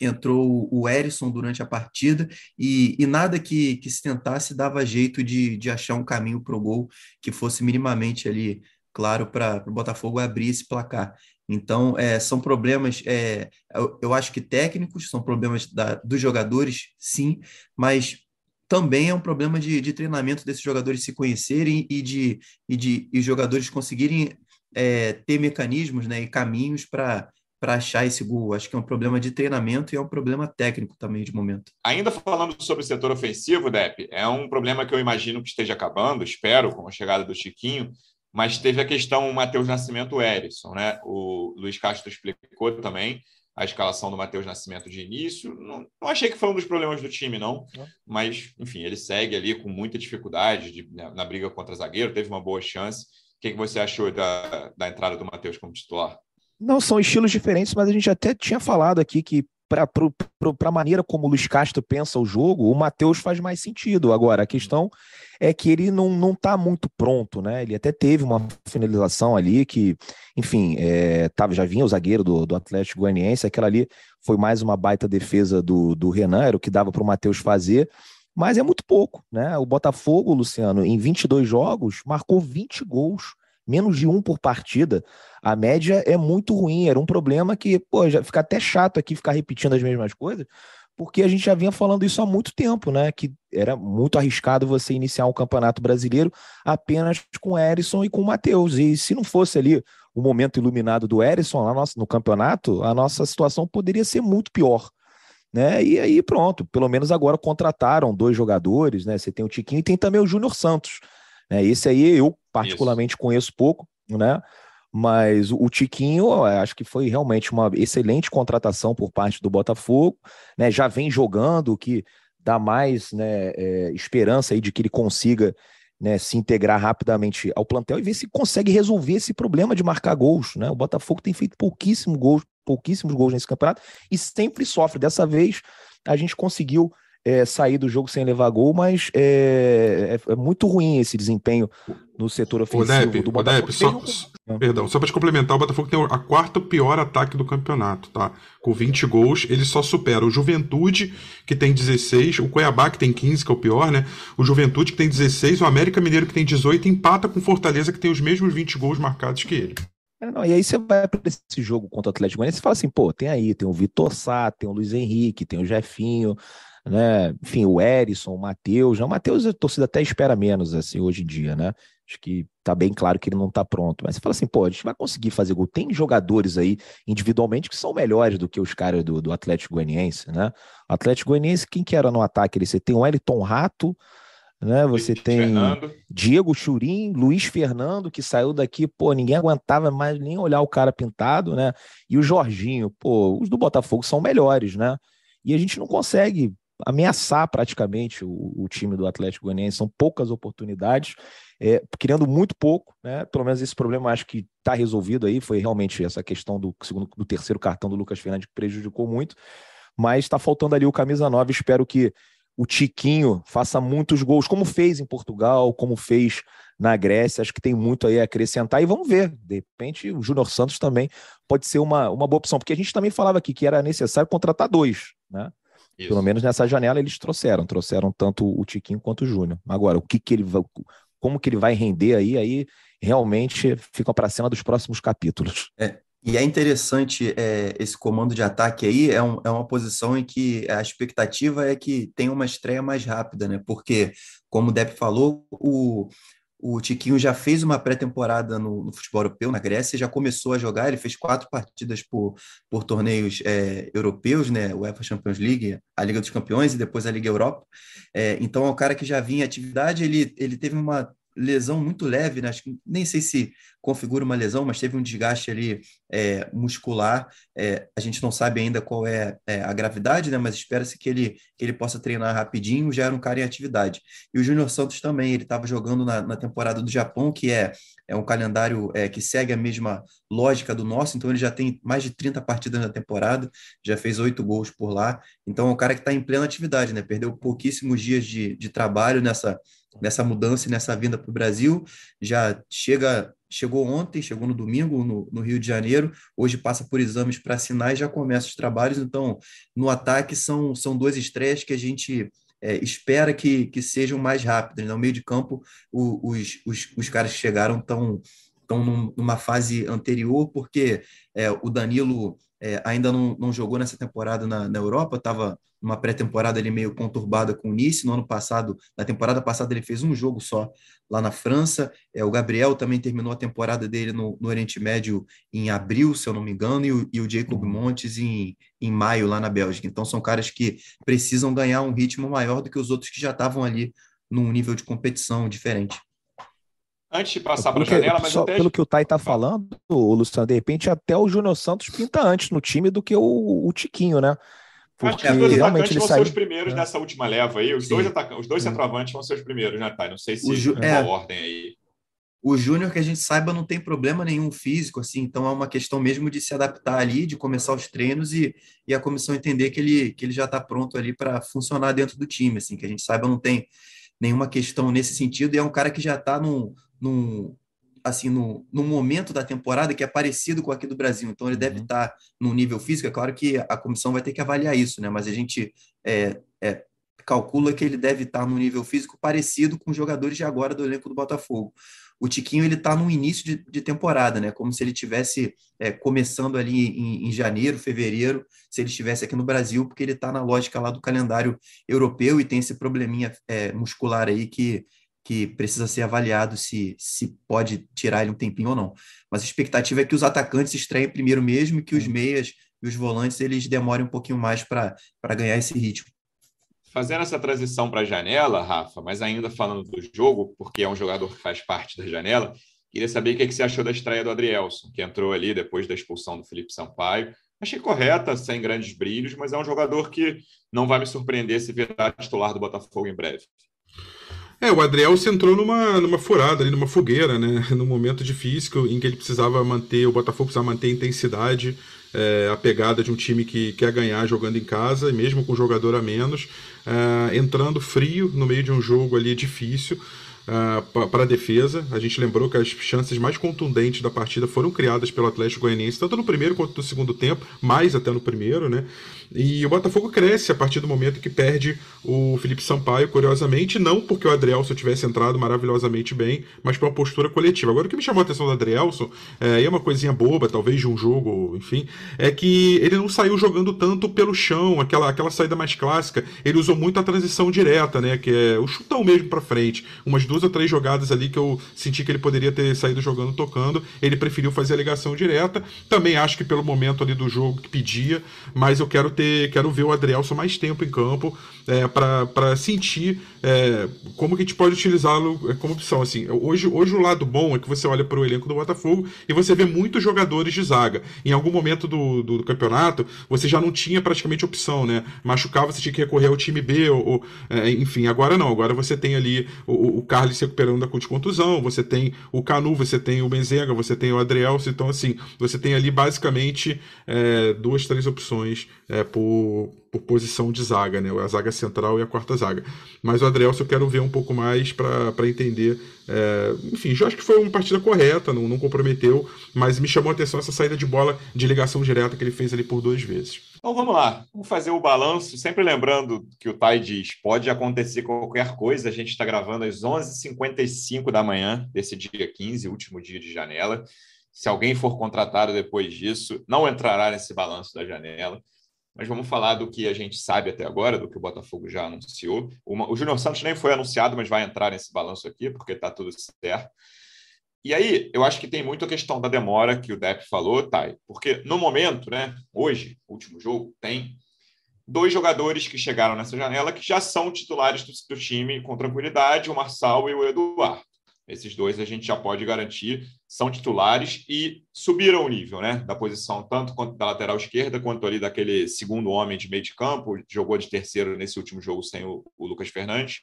entrou o Erisson durante a partida e, e nada que, que se tentasse dava jeito de, de achar um caminho para o gol que fosse minimamente ali claro para o Botafogo abrir esse placar. Então, é, são problemas, é, eu, eu, acho que técnicos, são problemas da, dos jogadores, sim, mas também é um problema de, de treinamento desses jogadores se conhecerem e de, e de e jogadores conseguirem é, ter mecanismos né, e caminhos para para achar esse gol. Acho que é um problema de treinamento e é um problema técnico também de momento. Ainda falando sobre o setor ofensivo, Dep, é um problema que eu imagino que esteja acabando, espero, com a chegada do Chiquinho, mas teve a questão Matheus Nascimento Erisson, né? O Luiz Castro explicou também a escalação do Matheus Nascimento de início. Não, não, achei que foi um dos problemas do time, não. Mas, enfim, ele segue ali com muita dificuldade de, na, na, briga contra zagueiro, teve uma boa chance. O que, que você achou da, da entrada do Matheus como titular? Não, são estilos diferentes, mas a gente até tinha falado aqui que para a maneira como o Luiz Castro pensa o jogo, o Matheus faz mais sentido. Agora, a questão é que ele não, não tá muito pronto, né? Ele até teve uma finalização ali que, enfim, é, tava, já vinha o zagueiro do, do Atlético Goianiense, aquela ali foi mais uma baita defesa do, do Renan, era o que dava para o Matheus fazer, mas é muito pouco, né? O Botafogo, Luciano, em 22 jogos, marcou 20 gols menos de um por partida, a média é muito ruim. Era um problema que, pô, já fica até chato aqui ficar repetindo as mesmas coisas, porque a gente já vinha falando isso há muito tempo, né? Que era muito arriscado você iniciar um campeonato brasileiro apenas com Erisson e com Matheus. E se não fosse ali o momento iluminado do Erisson lá no campeonato, a nossa situação poderia ser muito pior. Né? E aí, pronto, pelo menos agora contrataram dois jogadores, né? Você tem o Tiquinho e tem também o Júnior Santos. Né? Esse aí eu particularmente Isso. conheço pouco, né? Mas o Tiquinho, acho que foi realmente uma excelente contratação por parte do Botafogo, né? Já vem jogando, o que dá mais né, é, esperança aí de que ele consiga né, se integrar rapidamente ao plantel e ver se consegue resolver esse problema de marcar gols. Né? O Botafogo tem feito pouquíssimos gols, pouquíssimos gols nesse campeonato e sempre sofre. Dessa vez a gente conseguiu é, sair do jogo sem levar gol, mas é, é, é muito ruim esse desempenho no setor ofensivo Odep, do Botafogo. Odep, só, um... Perdão, só para te complementar, o Botafogo tem a quarta pior ataque do campeonato, tá? Com 20 gols, ele só supera o Juventude, que tem 16, o Cuiabá, que tem 15, que é o pior, né? O Juventude, que tem 16, o América Mineiro, que tem 18, empata com Fortaleza, que tem os mesmos 20 gols marcados que ele. É, não, e aí você vai para esse jogo contra o Atlético Goianiense e fala assim, pô, tem aí, tem o Vitor Sá, tem o Luiz Henrique, tem o Jefinho, né? Enfim, o Erisson, o Matheus. O Matheus a torcida até espera menos assim hoje em dia, né? Acho que tá bem claro que ele não tá pronto. Mas você fala assim, pô, a gente vai conseguir fazer gol. Tem jogadores aí individualmente que são melhores do que os caras do, do Atlético Goianiense, né? O Atlético Goianiense, quem que era no ataque? Ele, você tem o Elton Rato, né? Você Luiz tem Fernando. Diego Churim, Luiz Fernando, que saiu daqui, pô, ninguém aguentava mais nem olhar o cara pintado, né? E o Jorginho, pô, os do Botafogo são melhores, né? E a gente não consegue ameaçar praticamente o, o time do Atlético Goianiense, são poucas oportunidades, é, criando muito pouco, né? Pelo menos esse problema acho que está resolvido aí, foi realmente essa questão do segundo, do terceiro cartão do Lucas Fernandes que prejudicou muito, mas está faltando ali o camisa 9, espero que o Tiquinho faça muitos gols, como fez em Portugal, como fez na Grécia. Acho que tem muito aí a acrescentar e vamos ver. De repente, o Júnior Santos também pode ser uma, uma boa opção, porque a gente também falava aqui que era necessário contratar dois, né? Isso. Pelo menos nessa janela eles trouxeram, trouxeram tanto o Tiquinho quanto o Júnior. Agora, o que, que ele vai, como que ele vai render aí, aí realmente fica para cima dos próximos capítulos. É, e é interessante é, esse comando de ataque aí, é, um, é uma posição em que a expectativa é que tenha uma estreia mais rápida, né? Porque, como o Depp falou, o, o Tiquinho já fez uma pré-temporada no, no, futebol europeu, na Grécia, já começou a jogar, ele fez quatro partidas por, por torneios é, europeus, né? O UEFA Champions League, a Liga dos Campeões e depois a Liga Europa. É, então é um cara que já vinha em atividade, ele, ele teve uma lesão muito leve, né? Nem sei se configura uma lesão, mas teve um desgaste ali é, muscular. É, a gente não sabe ainda qual é, é a gravidade, né? Mas espera-se que ele, que ele possa treinar rapidinho, já era um cara em atividade. E o Júnior Santos também, ele estava jogando na, na, temporada do Japão, que é, é um calendário é, que segue a mesma lógica do nosso, então ele já tem mais de 30 partidas na temporada, já fez oito gols por lá. Então é um cara que está em plena atividade, né? Perdeu pouquíssimos dias de, de trabalho nessa nessa mudança e nessa vinda para o Brasil. Já chega, chegou ontem, chegou no domingo no, no Rio de Janeiro. Hoje passa por exames para assinar e já começa os trabalhos. Então, no ataque são, são duas estreias que a gente é, espera que, que sejam mais rápidas. Né? No meio de campo, o, os, os, os caras que chegaram estão estão numa fase anterior, porque é, o Danilo é, ainda não, não, jogou nessa temporada na, na Europa, estava numa pré-temporada ali meio conturbada com o Nice. No ano passado, na temporada passada, ele fez um jogo só lá na França. É, o Gabriel também terminou a temporada dele no, no Oriente Médio em abril, se eu não me engano, e o, e o Jacob uhum. Montes em, em maio lá na Bélgica. Então, são caras que precisam ganhar um ritmo maior do que os outros que já estavam ali num nível de competição diferente. Antes de passar para a janela, mas só até... pelo que o Tai está falando, o Luciano, de repente até o Júnior Santos pinta antes no time do que o, o Tiquinho, né? Porque Acho que os dois atacantes vão saiu... ser os primeiros é. nessa última leva aí. Os dois, atacantes, os dois centroavantes vão ser os primeiros, né, Tai? Não sei se Ju... é ordem aí. O Júnior, que a gente saiba, não tem problema nenhum físico, assim, então é uma questão mesmo de se adaptar ali, de começar os treinos e, e a comissão entender que ele, que ele já está pronto ali para funcionar dentro do time, assim, que a gente saiba não tem nenhuma questão nesse sentido, e é um cara que já está num, num, assim, no, num momento da temporada que é parecido com aqui do Brasil. Então, ele uhum. deve estar no nível físico. É claro que a comissão vai ter que avaliar isso, né? Mas a gente é, é, calcula que ele deve estar no nível físico parecido com os jogadores de agora do elenco do Botafogo. O Tiquinho ele está no início de, de, temporada, né? Como se ele tivesse é, começando ali em, em, janeiro, fevereiro, se ele estivesse aqui no Brasil, porque ele está na lógica lá do calendário europeu e tem esse probleminha é, muscular aí que que precisa ser avaliado se, se pode tirar ele um tempinho ou não. Mas a expectativa é que os atacantes estreiem primeiro mesmo e que os meias e os volantes eles demorem um pouquinho mais para ganhar esse ritmo. Fazendo essa transição para a janela, Rafa, mas ainda falando do jogo, porque é um jogador que faz parte da janela, queria saber o que, é que você achou da estreia do Adrielson, que entrou ali depois da expulsão do Felipe Sampaio. Achei correta, sem grandes brilhos, mas é um jogador que não vai me surpreender se virar titular do Botafogo em breve. É, o Adriel se entrou numa, numa furada ali, numa fogueira, né? Num momento difícil em que ele precisava manter, o Botafogo precisava manter a intensidade, é, a pegada de um time que quer ganhar jogando em casa, e mesmo com jogador a menos, é, entrando frio no meio de um jogo ali difícil. Uh, para a defesa. A gente lembrou que as chances mais contundentes da partida foram criadas pelo Atlético Goianiense, tanto no primeiro quanto no segundo tempo, mais até no primeiro, né? E o Botafogo cresce a partir do momento que perde o Felipe Sampaio, curiosamente, não porque o Adrielson tivesse entrado maravilhosamente bem, mas por uma postura coletiva. Agora, o que me chamou a atenção do Adrielson, é, e é uma coisinha boba, talvez de um jogo, enfim, é que ele não saiu jogando tanto pelo chão, aquela, aquela saída mais clássica. Ele usou muito a transição direta, né? Que é o chutão mesmo para frente, umas duas duas ou três jogadas ali que eu senti que ele poderia ter saído jogando tocando. Ele preferiu fazer a ligação direta. Também acho que pelo momento ali do jogo que pedia, mas eu quero ter, quero ver o Adrielson mais tempo em campo é, para sentir é, como que a gente pode utilizá-lo é, como opção. Assim, hoje, hoje o lado bom é que você olha para o elenco do Botafogo e você vê muitos jogadores de zaga. Em algum momento do, do, do, campeonato, você já não tinha praticamente opção, né? Machucava, você tinha que recorrer ao time B, ou, ou é, enfim, agora não. Agora você tem ali o, o Carlos se recuperando da contusão, você tem o Canu, você tem o Benzenga, você tem o Adrielso, então assim, você tem ali basicamente é, duas, três opções é, por por posição de zaga, né? A zaga central e a quarta zaga. Mas o Adrielson eu quero ver um pouco mais para entender. É... enfim, eu acho que foi uma partida correta, não, não comprometeu, mas me chamou a atenção essa saída de bola de ligação direta que ele fez ali por duas vezes. Então vamos lá, vamos fazer o balanço. Sempre lembrando que o Tai diz: pode acontecer qualquer coisa. A gente está gravando às 11h55 da manhã desse dia 15, último dia de janela. Se alguém for contratado depois disso, não entrará nesse balanço da janela mas vamos falar do que a gente sabe até agora, do que o Botafogo já anunciou. Uma, o Júnior Santos nem foi anunciado, mas vai entrar nesse balanço aqui, porque está tudo certo. E aí, eu acho que tem muito a questão da demora que o Depp falou, Thay, porque no momento, né, hoje, último jogo, tem dois jogadores que chegaram nessa janela que já são titulares do, do time com tranquilidade, o Marçal e o Eduardo. Esses dois a gente já pode garantir são titulares e subiram o nível, né? Da posição tanto quanto da lateral esquerda quanto ali daquele segundo homem de meio de campo. Jogou de terceiro nesse último jogo sem o, o Lucas Fernandes,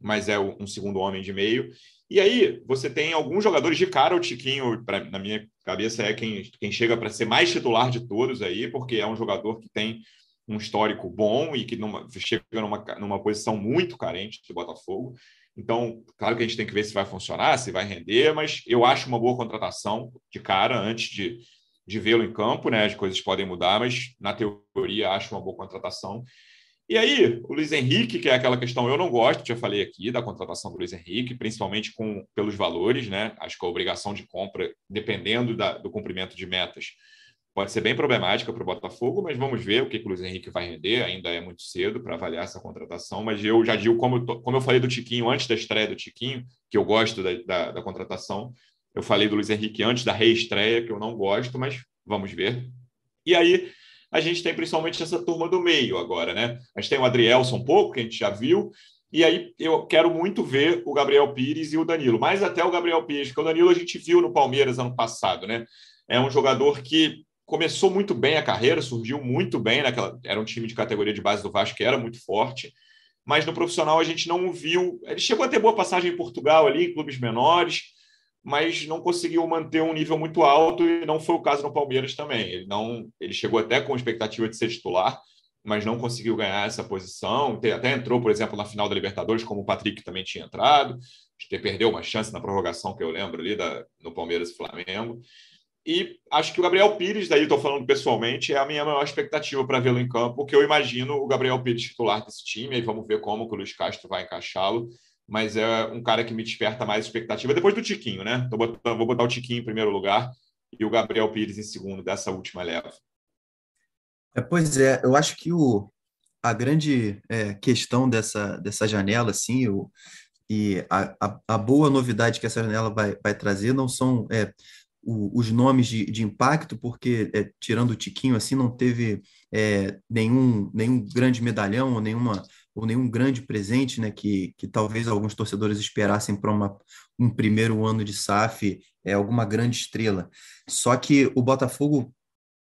mas é um segundo homem de meio. E aí você tem alguns jogadores de cara, o Tiquinho, pra, na minha cabeça, é quem, quem chega para ser mais titular de todos aí, porque é um jogador que tem um histórico bom e que numa, chega numa, numa posição muito carente do Botafogo. Então, claro que a gente tem que ver se vai funcionar, se vai render, mas eu acho uma boa contratação de cara antes de, de vê-lo em campo, né? As coisas podem mudar, mas na teoria acho uma boa contratação. E aí, o Luiz Henrique, que é aquela questão eu não gosto, já falei aqui da contratação do Luiz Henrique, principalmente com, pelos valores, né? Acho que a obrigação de compra, dependendo da, do cumprimento de metas, pode ser bem problemática para o Botafogo, mas vamos ver o que, que o Luiz Henrique vai render. Ainda é muito cedo para avaliar essa contratação, mas eu já digo, como, como eu falei do Tiquinho antes da estreia do Tiquinho, que eu gosto da, da, da contratação, eu falei do Luiz Henrique antes da reestreia, que eu não gosto, mas vamos ver. E aí a gente tem principalmente essa turma do meio agora, né? A gente tem o Adrielson um pouco, que a gente já viu, e aí eu quero muito ver o Gabriel Pires e o Danilo, mas até o Gabriel Pires, porque o Danilo a gente viu no Palmeiras ano passado, né? É um jogador que começou muito bem a carreira, surgiu muito bem naquela. Era um time de categoria de base do Vasco que era muito forte, mas no profissional a gente não viu. Ele chegou a ter boa passagem em Portugal ali, em clubes menores, mas não conseguiu manter um nível muito alto e não foi o caso no Palmeiras também. Ele não, ele chegou até com expectativa de ser titular, mas não conseguiu ganhar essa posição. Até entrou, por exemplo, na final da Libertadores, como o Patrick também tinha entrado. Perdeu uma chance na prorrogação que eu lembro ali da, no Palmeiras e Flamengo. E acho que o Gabriel Pires, daí estou falando pessoalmente, é a minha maior expectativa para vê-lo em campo, porque eu imagino o Gabriel Pires titular desse time, e vamos ver como o Luiz Castro vai encaixá-lo. Mas é um cara que me desperta mais expectativa depois do Tiquinho, né? Botando, vou botar o Tiquinho em primeiro lugar e o Gabriel Pires em segundo dessa última leva. É, pois é, eu acho que o, a grande é, questão dessa, dessa janela, assim, o, e a, a, a, boa novidade que essa janela vai, vai trazer não são é, o, os nomes de, de impacto, porque, é, tirando o Tiquinho, assim, não teve é, nenhum, nenhum grande medalhão ou, nenhuma, ou nenhum grande presente, né, que, que talvez alguns torcedores esperassem para um primeiro ano de SAF, é, alguma grande estrela. Só que o Botafogo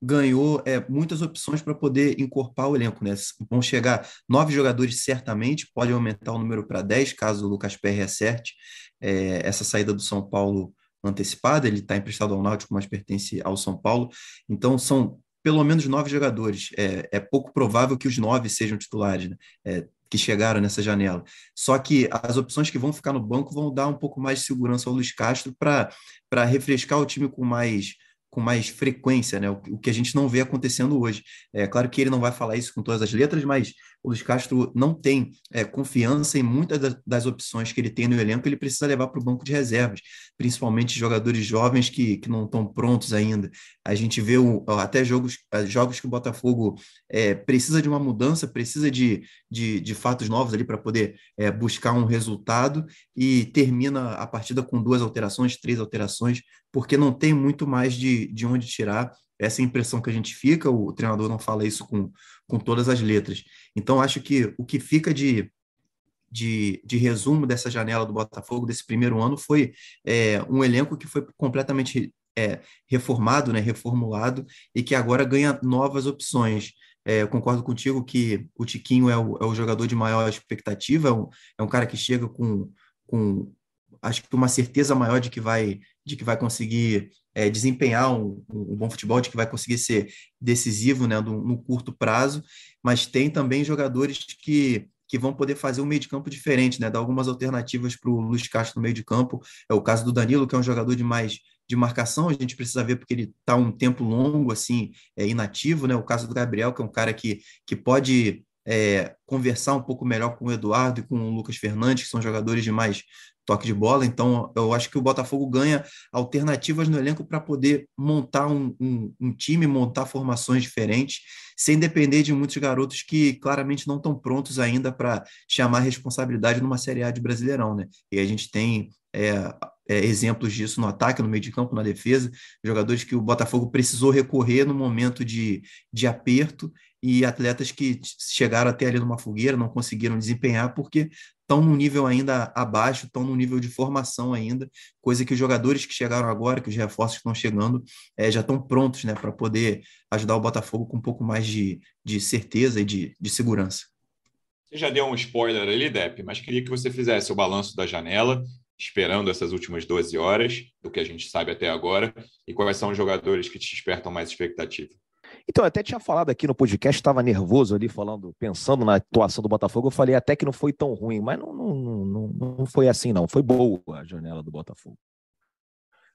ganhou é, muitas opções para poder encorpar o elenco. Né? Vão chegar nove jogadores, certamente, pode aumentar o número para dez, caso o Lucas Perry acerte. É, essa saída do São Paulo antecipada, ele está emprestado ao Náutico, mas pertence ao São Paulo. Então, são pelo menos nove jogadores. É, é pouco provável que os nove sejam titulares, né? é, que chegaram nessa janela. Só que as opções que vão ficar no banco vão dar um pouco mais de segurança ao Luiz Castro para refrescar o time com mais com mais frequência, né? O, o, que a gente não vê acontecendo hoje. É claro que ele não vai falar isso com todas as letras, mas o Luiz Castro não tem é, confiança em muitas das, das, opções que ele tem no elenco, ele precisa levar para o banco de reservas, principalmente jogadores jovens que, que não estão prontos ainda. A gente vê o, até jogos, é, jogos que o Botafogo é, precisa de uma mudança, precisa de, de, de fatos novos ali para poder é, buscar um resultado e termina a partida com duas alterações, três alterações, porque não tem muito mais de, de onde tirar. Essa é impressão que a gente fica, o treinador não fala isso com, com todas as letras. Então, acho que o que fica de, de, de resumo dessa janela do Botafogo, desse primeiro ano, foi é, um elenco que foi completamente é, reformado, né, reformulado, e que agora ganha novas opções. É, eu concordo contigo que o Tiquinho é o, é o jogador de maior expectativa, é um, é um cara que chega com, com acho que uma certeza maior de que vai de que vai conseguir é, desempenhar um, um, bom futebol, de que vai conseguir ser decisivo né, no, no curto prazo, mas tem também jogadores que, que vão poder fazer um meio de campo diferente, né, dar algumas alternativas para o Luiz Castro no meio de campo. É o caso do Danilo, que é um jogador de mais de marcação, a gente precisa ver porque ele está um tempo longo assim, é, inativo, né? O caso do Gabriel, que é um cara que, que pode é, conversar um pouco melhor com o Eduardo e com o Lucas Fernandes, que são jogadores de mais toque de bola. Então, eu acho que o Botafogo ganha alternativas no elenco para poder montar um, um, um, time, montar formações diferentes, sem depender de muitos garotos que claramente não estão prontos ainda para chamar responsabilidade numa Série A de Brasileirão. Né? E a gente tem é, é, exemplos disso no ataque, no meio de campo, na defesa, jogadores que o Botafogo precisou recorrer no momento de, de aperto e atletas que chegaram até ali numa fogueira, não conseguiram desempenhar porque estão num nível ainda abaixo, estão num nível de formação ainda, coisa que os jogadores que chegaram agora, que os reforços que estão chegando, é, já estão prontos né, para poder ajudar o Botafogo com um pouco mais de, de certeza e de, de segurança. Você já deu um spoiler ali, Depp, mas queria que você fizesse o balanço da janela, esperando essas últimas 12 horas, do que a gente sabe até agora, e quais são os jogadores que te despertam mais expectativa. Então, eu até tinha falado aqui no podcast, estava nervoso ali, falando, pensando na atuação do Botafogo. Eu falei até que não foi tão ruim, mas não, não, não, não foi assim, não. Foi boa a janela do Botafogo.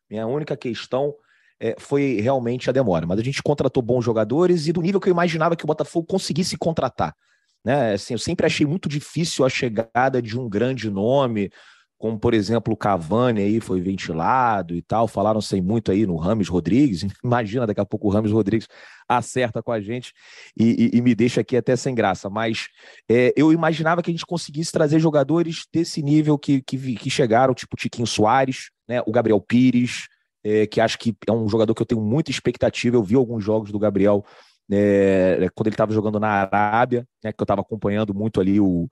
Minha única questão é, foi realmente a demora. Mas a gente contratou bons jogadores e do nível que eu imaginava que o Botafogo conseguisse contratar. Né? Assim, eu sempre achei muito difícil a chegada de um grande nome, como por exemplo o Cavani aí foi ventilado e tal, falaram sem muito aí no Rames Rodrigues, imagina daqui a pouco o Rames Rodrigues acerta com a gente e, e, e me deixa aqui até sem graça, mas é, eu imaginava que a gente conseguisse trazer jogadores desse nível que, que, que chegaram, tipo Tiquinho Soares, né, o Gabriel Pires, é, que acho que é um jogador que eu tenho muita expectativa, eu vi alguns jogos do Gabriel é, quando ele estava jogando na Arábia, né, que eu estava acompanhando muito ali o,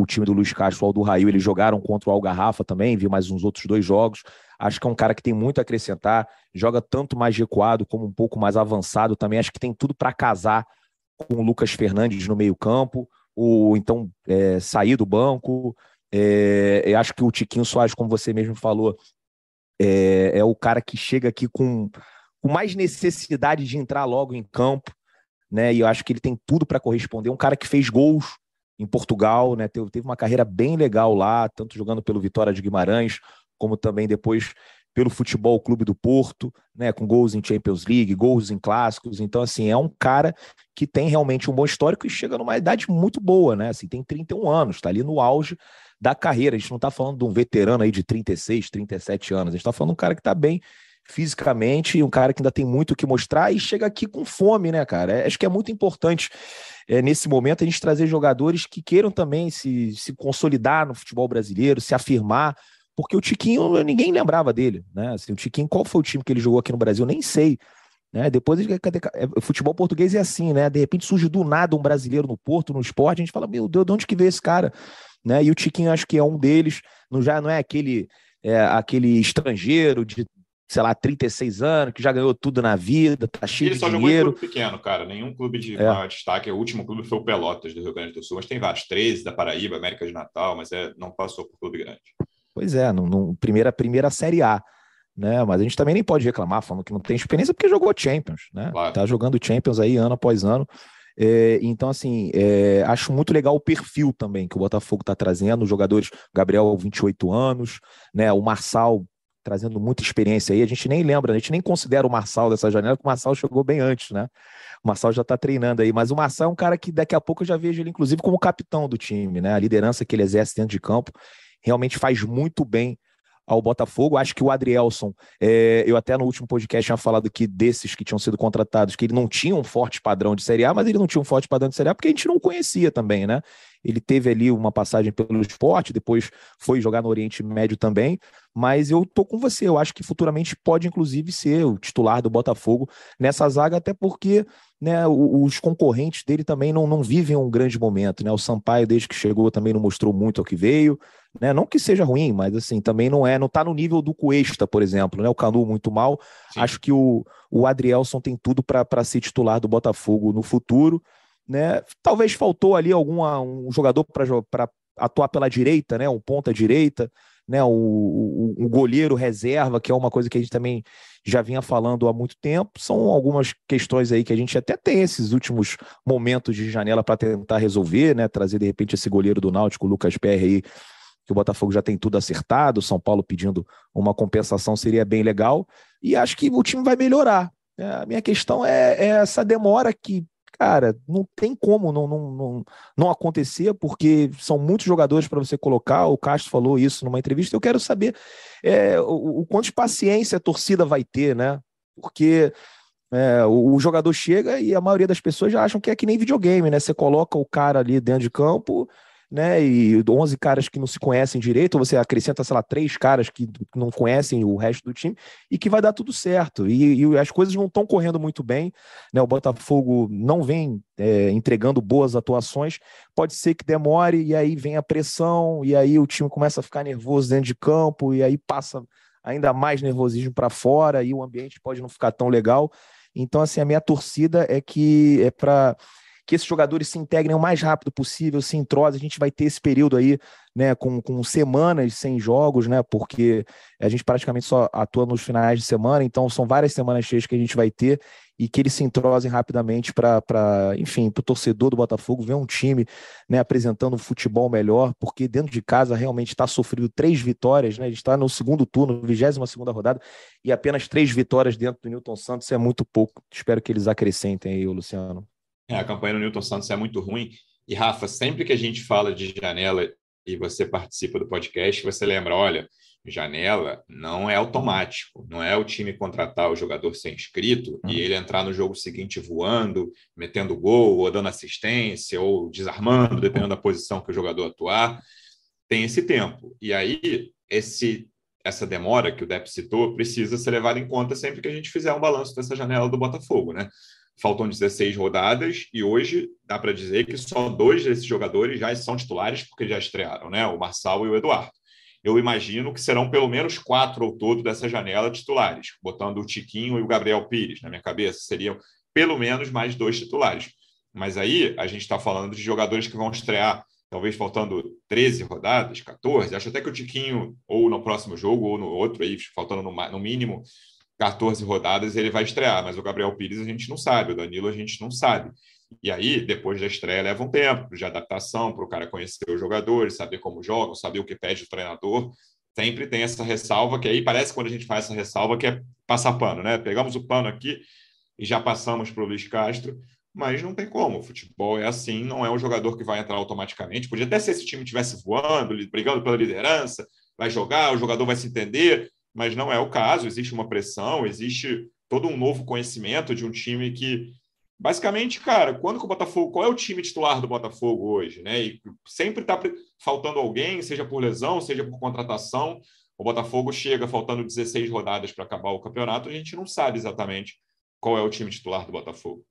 o time do Luiz Castro, o Aldo Raio, eles jogaram contra o Algarrafa também, vi mais uns outros dois jogos. Acho que é um cara que tem muito a acrescentar, joga tanto mais recuado como um pouco mais avançado também. Acho que tem tudo para casar com o Lucas Fernandes no meio-campo, ou então é, sair do banco. É, acho que o Tiquinho Soares, como você mesmo falou, é, é o cara que chega aqui com, com mais necessidade de entrar logo em campo, né? E eu acho que ele tem tudo para corresponder. Um cara que fez gols em Portugal, né? Teve, teve uma carreira bem legal lá, tanto jogando pelo Vitória de Guimarães, como também depois pelo Futebol Clube do Porto, né, com gols em Champions League, gols em clássicos. Então, assim, é um cara que tem realmente um bom histórico e chega numa idade muito boa, né? Assim, tem 31 anos, está ali no auge da carreira. A gente não está falando de um veterano aí de 36, 37 anos. A gente está falando de um cara que está bem fisicamente, um cara que ainda tem muito o que mostrar e chega aqui com fome, né, cara? É, acho que é muito importante é, nesse momento a gente trazer jogadores que queiram também se, se consolidar no futebol brasileiro, se afirmar, porque o Tiquinho, ninguém lembrava dele, né? Assim, o Tiquinho, qual foi o time que ele jogou aqui no Brasil? Nem sei. Né? Depois, é, futebol português é assim, né? De repente surge do nada um brasileiro no Porto, no esporte, a gente fala, meu Deus, de onde que veio esse cara? Né? E o Tiquinho acho que é um deles, não já não é aquele é, aquele estrangeiro de sei lá, 36 anos, que já ganhou tudo na vida, tá cheio de dinheiro. Ele só jogou em clube pequeno, cara. Nenhum clube de é. destaque. O último clube foi o Pelotas do Rio Grande do Sul, mas tem vários, 13 da Paraíba, América de Natal, mas é, não passou por clube grande. Pois é, no, no, primeira, primeira Série A. Né? Mas a gente também nem pode reclamar falando que não tem experiência porque jogou Champions, né? Claro. Tá jogando Champions aí ano após ano. É, então, assim, é, acho muito legal o perfil também que o Botafogo está trazendo. Os jogadores, Gabriel, 28 anos, né? O Marçal trazendo muita experiência aí. A gente nem lembra, a gente nem considera o Marçal dessa janela, porque o Marçal chegou bem antes, né? O Marçal já está treinando aí, mas o Marçal é um cara que daqui a pouco eu já vejo ele, inclusive, como capitão do time, né? A liderança que ele exerce dentro de campo realmente faz muito bem ao Botafogo. Acho que o Adrielson, é, eu até no último podcast tinha falado que desses que tinham sido contratados, que ele não tinha um forte padrão de Série A, mas ele não tinha um forte padrão de Série A porque a gente não conhecia também, né? Ele teve ali uma passagem pelo esporte, depois foi jogar no Oriente Médio também, mas eu tô com você, eu acho que futuramente pode inclusive ser o titular do Botafogo nessa zaga, até porque né, os concorrentes dele também não, não vivem um grande momento, né? O Sampaio, desde que chegou, também não mostrou muito o que veio, né? Não que seja ruim, mas assim, também não é, não tá no nível do Cuesta, por exemplo, né? O Canu muito mal. Sim. Acho que o, o Adrielson tem tudo para ser titular do Botafogo no futuro, né? Talvez faltou ali algum um jogador para atuar pela direita, né? Um ponta direita, né? O, o, o, goleiro reserva, que é uma coisa que a gente também já vinha falando há muito tempo. São algumas questões aí que a gente até tem esses últimos momentos de janela para tentar resolver, né? Trazer de repente esse goleiro do Náutico, o Lucas Perry aí que o Botafogo já tem tudo acertado, São Paulo pedindo uma compensação seria bem legal, e acho que o time vai melhorar. É, a minha questão é, é essa demora que, cara, não tem como não, não, não, não acontecer, porque são muitos jogadores para você colocar. O Castro falou isso numa entrevista. Eu quero saber é, o, o quanto de paciência a torcida vai ter, né? Porque é, o, o, jogador chega e a maioria das pessoas já acham que é que nem videogame, né? Você coloca o cara ali dentro de campo né? E 11 caras que não se conhecem direito, você acrescenta, sei lá, três caras que não conhecem o resto do time e que vai dar tudo certo. E, e as coisas não estão correndo muito bem, né? O Botafogo não vem é, entregando boas atuações. Pode ser que demore e aí vem a pressão e aí o time começa a ficar nervoso dentro de campo e aí passa ainda mais nervosismo para fora e o ambiente pode não ficar tão legal. Então, assim, a minha torcida é que é para que esses jogadores se integrem o mais rápido possível, se entrosem. A gente vai ter esse período aí, né, com, com semanas sem jogos, né, porque a gente praticamente só atua nos finais de semana, então são várias semanas cheias que a gente vai ter e que eles se entrosem rapidamente para, enfim, para o torcedor do Botafogo ver um time né, apresentando um futebol melhor, porque dentro de casa realmente está sofrendo três vitórias, né? A gente está no segundo turno, 22 segunda rodada, e apenas três vitórias dentro do Newton Santos é muito pouco. Espero que eles acrescentem aí, Luciano. É, a campanha do Newton Santos é muito ruim. E, Rafa, sempre que a gente fala de janela e você participa do podcast, você lembra: olha, janela não é automático, não é o time contratar o jogador sem inscrito e uhum. ele entrar no jogo seguinte voando, metendo gol, ou dando assistência, ou desarmando, dependendo da posição que o jogador atuar. Tem esse tempo. E aí, esse essa demora que o Depp citou precisa ser levada em conta sempre que a gente fizer um balanço dessa janela do Botafogo, né? Faltam 16 rodadas e hoje dá para dizer que só dois desses jogadores já são titulares porque já estrearam, né? O Marçal e o Eduardo. Eu imagino que serão pelo menos quatro ao todo dessa janela titulares, botando o Tiquinho e o Gabriel Pires na minha cabeça, seriam pelo menos mais dois titulares. Mas aí a gente está falando de jogadores que vão estrear, talvez faltando 13 rodadas, 14. Acho até que o Tiquinho, ou no próximo jogo, ou no outro, aí, faltando no, no mínimo 14 rodadas ele vai estrear, mas o Gabriel Pires a gente não sabe, o Danilo a gente não sabe. E aí, depois da estreia, leva um tempo de adaptação para o cara conhecer os jogadores, saber como jogam, saber o que pede o treinador. Sempre tem essa ressalva, que aí parece quando a gente faz essa ressalva que é passar pano, né? Pegamos o pano aqui e já passamos para o Luiz Castro, mas não tem como. O futebol é assim, não é um jogador que vai entrar automaticamente. Podia até ser se o time estivesse voando, brigando pela liderança, vai jogar, o jogador vai se entender mas não é o caso. Existe uma pressão, existe todo um novo conhecimento de um time que, basicamente, cara, quando que o Botafogo, qual é o time titular do Botafogo hoje, né? E sempre está faltando alguém, seja por lesão, seja por contratação. O Botafogo chega faltando 16 rodadas para acabar o campeonato, a gente não sabe exatamente qual é o time titular do Botafogo.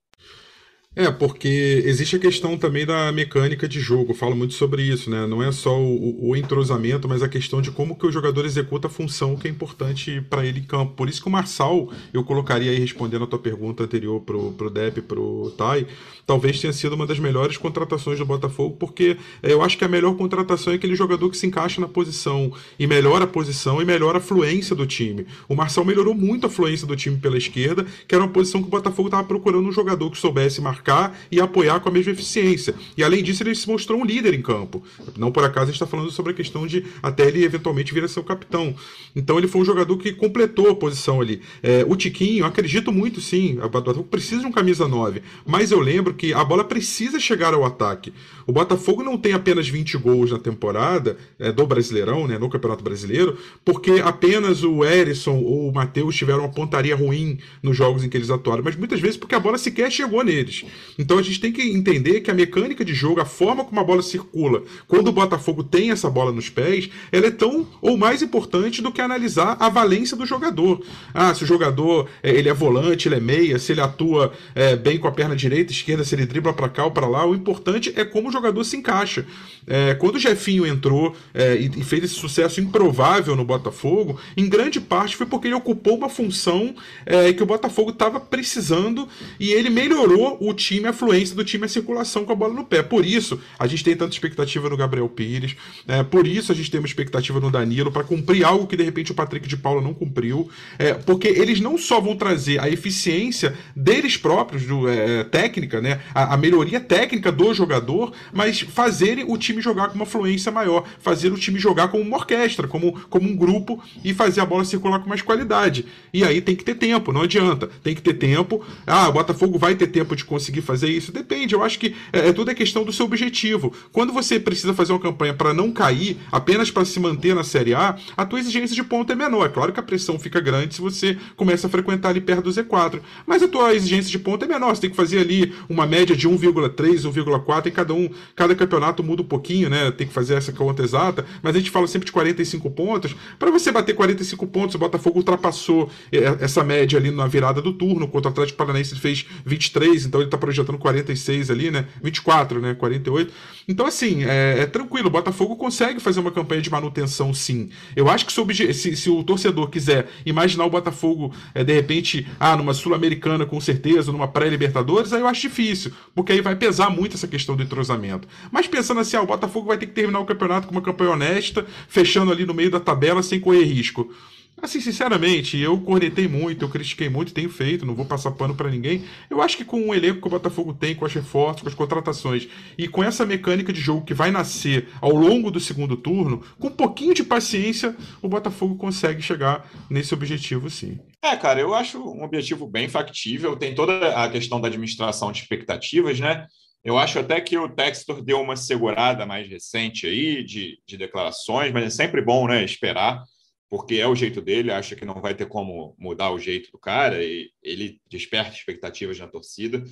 É, porque existe a questão também da mecânica de jogo, eu falo muito sobre isso, né? Não é só o, o entrosamento, mas a questão de como que o jogador executa a função que é importante para ele em campo. Por isso que o Marçal, eu colocaria aí respondendo a tua pergunta anterior pro, pro Depp, pro Tai, talvez tenha sido uma das melhores contratações do Botafogo, porque é, eu acho que a melhor contratação é aquele jogador que se encaixa na posição e melhora a posição e melhora a fluência do time. O Marçal melhorou muito a fluência do time pela esquerda, que era uma posição que o Botafogo estava procurando um jogador que soubesse marcar marcar e apoiar com a mesma eficiência. E além disso, ele se mostrou um líder em campo. Não por acaso a gente está falando sobre a questão de até ele eventualmente vir a ser o capitão. Então ele foi um jogador que completou a posição ali. É, o Tiquinho, acredito muito sim, o Botafogo precisa de um camisa 9, mas eu lembro que a bola precisa chegar ao ataque. O Botafogo não tem apenas 20 gols na temporada é, do Brasileirão, né, no Campeonato Brasileiro, porque apenas o Erisson ou o Matheus tiveram uma pontaria ruim nos jogos em que eles atuaram, mas muitas vezes porque a bola sequer chegou neles. Então a gente tem que entender que a mecânica de jogo, a forma como a bola circula, quando o Botafogo tem essa bola nos pés, ela é tão ou mais importante do que analisar a valência do jogador. Ah, se o jogador é, ele é volante, ele é meia, se ele atua é, bem com a perna direita, esquerda, se ele dribla para cá ou para lá, o importante é como o jogador se encaixa. É, quando o Jefinho entrou é, e, e, fez esse sucesso improvável no Botafogo, em grande parte foi porque ele ocupou uma função é, que o Botafogo estava precisando e ele melhorou o time, a fluência do time, a circulação com a bola no pé. Por isso, a gente tem tanta expectativa no Gabriel Pires, é, por isso a gente tem uma expectativa no Danilo para cumprir algo que de repente o Patrick de Paula não cumpriu, é, porque eles não só vão trazer a eficiência deles próprios, do, é, técnica, né, a, a melhoria técnica do jogador, mas fazerem o time jogar com uma fluência maior, fazer o time jogar como uma orquestra, como, como um grupo e fazer a bola circular com mais qualidade. E aí tem que ter tempo, não adianta. Tem que ter tempo. Ah, o Botafogo vai ter tempo de conseguir fazer isso? Depende. Eu acho que é, é tudo é questão do seu objetivo. Quando você precisa fazer uma campanha para não cair, apenas para se manter na Série A, a tua exigência de ponto é menor. É claro que a pressão fica grande se você começa a frequentar ali perto do Z4. Mas a tua exigência de ponto é menor. Você tem que fazer ali uma média de 1,3, 1,4 em cada um. Cada campeonato muda um pouquinho, né? Tem que fazer essa conta exata. Mas a gente fala sempre de 45 pontos. Para você bater 45 pontos, o Botafogo ultrapassou é, essa média ali na virada do turno. Contra o Atlético Paranaense ele fez 23, então ele está projetando 46 ali, né? 24, né? 48. Então, assim, é, é, tranquilo. O Botafogo consegue fazer uma campanha de manutenção, sim. Eu acho que se, se, se o torcedor quiser imaginar o Botafogo, é, de repente, ah, numa Sul-Americana com certeza, numa pré-Libertadores, aí eu acho difícil, porque aí vai pesar muito essa questão do entrosamento. Mas pensando assim, ah, o Botafogo vai ter que terminar o campeonato com uma campanha honesta, fechando ali no meio da tabela sem correr risco. Assim, sinceramente, eu cornetei muito, eu critiquei muito, tenho feito, não vou passar pano para ninguém. Eu acho que com o elenco que o Botafogo tem, com as reforços, com as contratações e com essa mecânica de jogo que vai nascer ao longo do segundo turno, com um pouquinho de paciência, o Botafogo consegue chegar nesse objetivo, sim. É, cara, eu acho um objetivo bem factível. Tem toda a questão da administração de expectativas, né? Eu acho até que o Textor deu uma segurada mais recente aí de, de declarações, mas é sempre bom, né, esperar porque é o jeito dele, acha que não vai ter como mudar o jeito do cara, e ele desperta expectativas na torcida,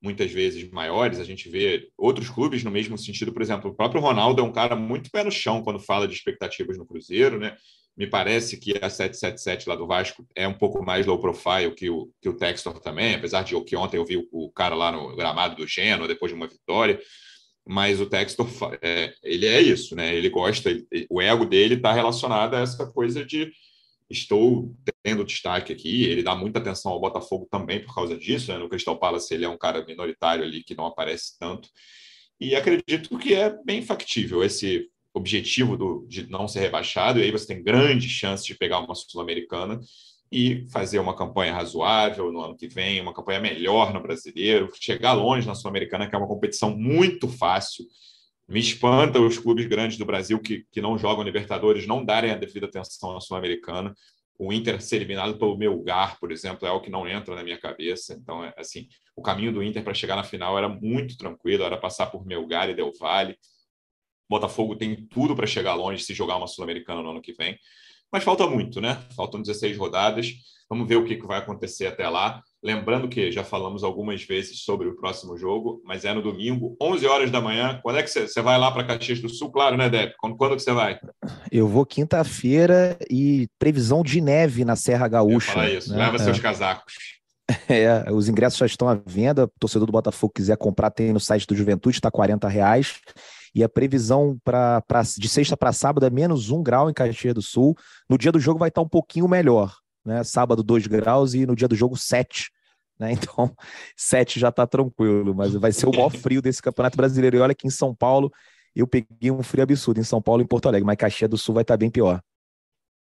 muitas vezes maiores. A gente vê outros clubes no mesmo sentido, por exemplo, o próprio Ronaldo é um cara muito pé no chão quando fala de expectativas no Cruzeiro, né? Me parece que a 777 lá do Vasco é um pouco mais low profile que o, que o Textor também, apesar de que ontem eu vi o, cara lá no gramado do Genoa, depois de uma vitória mas o Textor é, ele é isso, né? Ele gosta, o ego dele está relacionado a essa coisa de estou tendo destaque aqui. Ele dá muita atenção ao Botafogo também por causa disso. Né? No Crystal Palace ele é um cara minoritário ali que não aparece tanto. E acredito que é bem factível esse objetivo do, de não ser rebaixado. E aí você tem grandes chances de pegar uma sul-americana e fazer uma campanha razoável no ano que vem, uma campanha melhor no brasileiro, chegar longe na Sul-Americana, que é uma competição muito fácil. Me espanta os clubes grandes do Brasil que, que não jogam Libertadores não darem a devida atenção na Sul-Americana. O Inter ser eliminado pelo Melgar, por exemplo, é algo que não entra na minha cabeça. Então, é, assim, o caminho do Inter para chegar na final era muito tranquilo, era passar por Melgar e Del Valle. Botafogo tem tudo para chegar longe se jogar uma Sul-Americana no ano que vem. Mas falta muito, né? Faltam 16 rodadas. Vamos ver o que vai acontecer até lá. Lembrando que já falamos algumas vezes sobre o próximo jogo, mas é no domingo, 11 horas da manhã. Quando é que você, vai lá para Caxias do Sul? Claro, né, Deb? Quando, quando que você vai? Eu vou quinta-feira e previsão de neve na Serra Gaúcha. Fala isso, né? leva é. seus casacos. É, os ingressos já estão à venda. O torcedor do Botafogo quiser comprar, tem no site do Juventude, está 40 reais. E a previsão pra, pra de sexta para sábado é menos um grau em Caxias do Sul. No dia do jogo vai estar um pouquinho melhor. Né? Sábado, 2 graus e no dia do jogo, 7. Né? Então, 7 já está tranquilo, mas vai ser o maior frio desse Campeonato Brasileiro. E olha que em São Paulo eu peguei um frio absurdo, em São Paulo e em Porto Alegre, mas Caxias do Sul vai estar bem pior.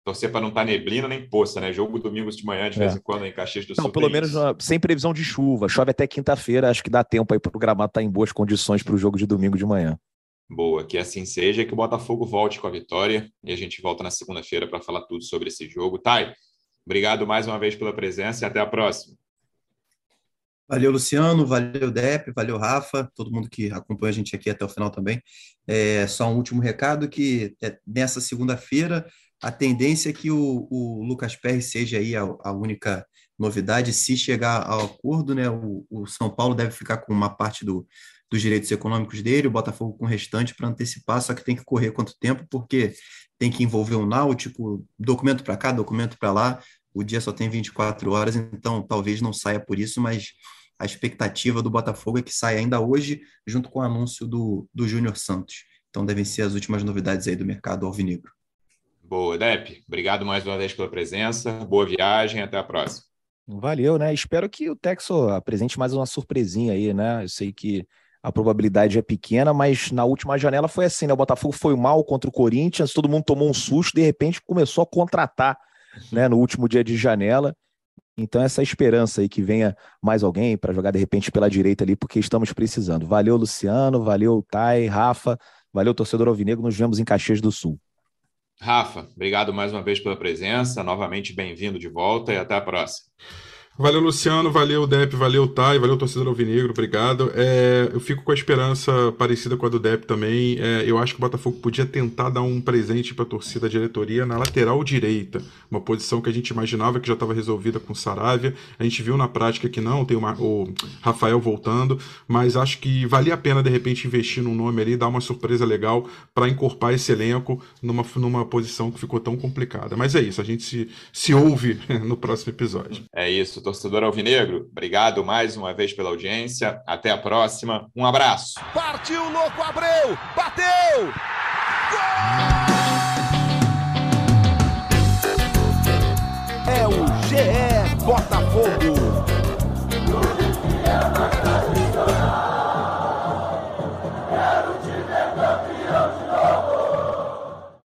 torcer para não estar tá neblina nem poça, né? Jogo domingos de manhã, de vez é. em quando, em Caxias do Sul. Não, pelo menos sem previsão de chuva. Chove até quinta-feira, acho que dá tempo aí para o gramado estar tá em boas condições para o jogo de domingo de manhã. Boa, que assim seja, que o Botafogo volte com a vitória e a gente volta na segunda-feira para falar tudo sobre esse jogo. Thay, obrigado mais uma vez pela presença e até a próxima. Valeu, Luciano, valeu, Dep, valeu, Rafa, todo mundo que acompanha a gente aqui até o final também. É, só um último recado que é, nessa segunda-feira a tendência é que o, o Lucas Perry seja aí a, a, única novidade, se chegar ao acordo, né? O, o São Paulo deve ficar com uma parte do, dos direitos econômicos dele, o Botafogo com o restante para antecipar, só que tem que correr quanto tempo, porque tem que envolver o Náutico, documento para cá, documento para lá, o dia só tem 24 horas, então talvez não saia por isso, mas a expectativa do Botafogo é que saia ainda hoje, junto com o anúncio do, do Júnior Santos. Então devem ser as últimas novidades aí do mercado alvinegro. Boa, Dep. Obrigado mais uma vez pela presença. Boa viagem. Até a próxima. Valeu, né? Espero que o Texo apresente mais uma surpresinha aí, né? Eu sei que a probabilidade é pequena, mas na última janela foi assim, né? O Botafogo foi mal contra o Corinthians, todo mundo tomou um susto, de repente começou a contratar, né? No último dia de janela. Então, essa esperança aí que venha mais alguém para jogar de repente pela direita ali, porque estamos precisando. Valeu, Luciano, valeu, Thay, Rafa, valeu, torcedor Alvinegro. Nos vemos em Caxias do Sul. Rafa, obrigado mais uma vez pela presença. Novamente bem-vindo de volta e até a próxima. Valeu, Luciano, valeu, Dep, valeu, Thay, valeu, torcedor Alvinegro, obrigado. É, eu fico com a esperança parecida com a do Dep também. É, eu acho que o Botafogo podia tentar dar um presente para a torcida, diretoria, na lateral direita. Uma posição que a gente imaginava que já estava resolvida com o Saravia. A gente viu na prática que não, tem uma, o Rafael voltando, mas acho que valia a pena, de repente, investir num nome ali, dar uma surpresa legal para encorpar esse elenco numa, numa posição que ficou tão complicada. Mas é isso, a gente se, se ouve no próximo episódio. É isso torcedor alvinegro. Obrigado mais uma vez pela audiência. Até a próxima. Um abraço. Partiu louco Abreu, bateu! Gol! É o GE Botafogo.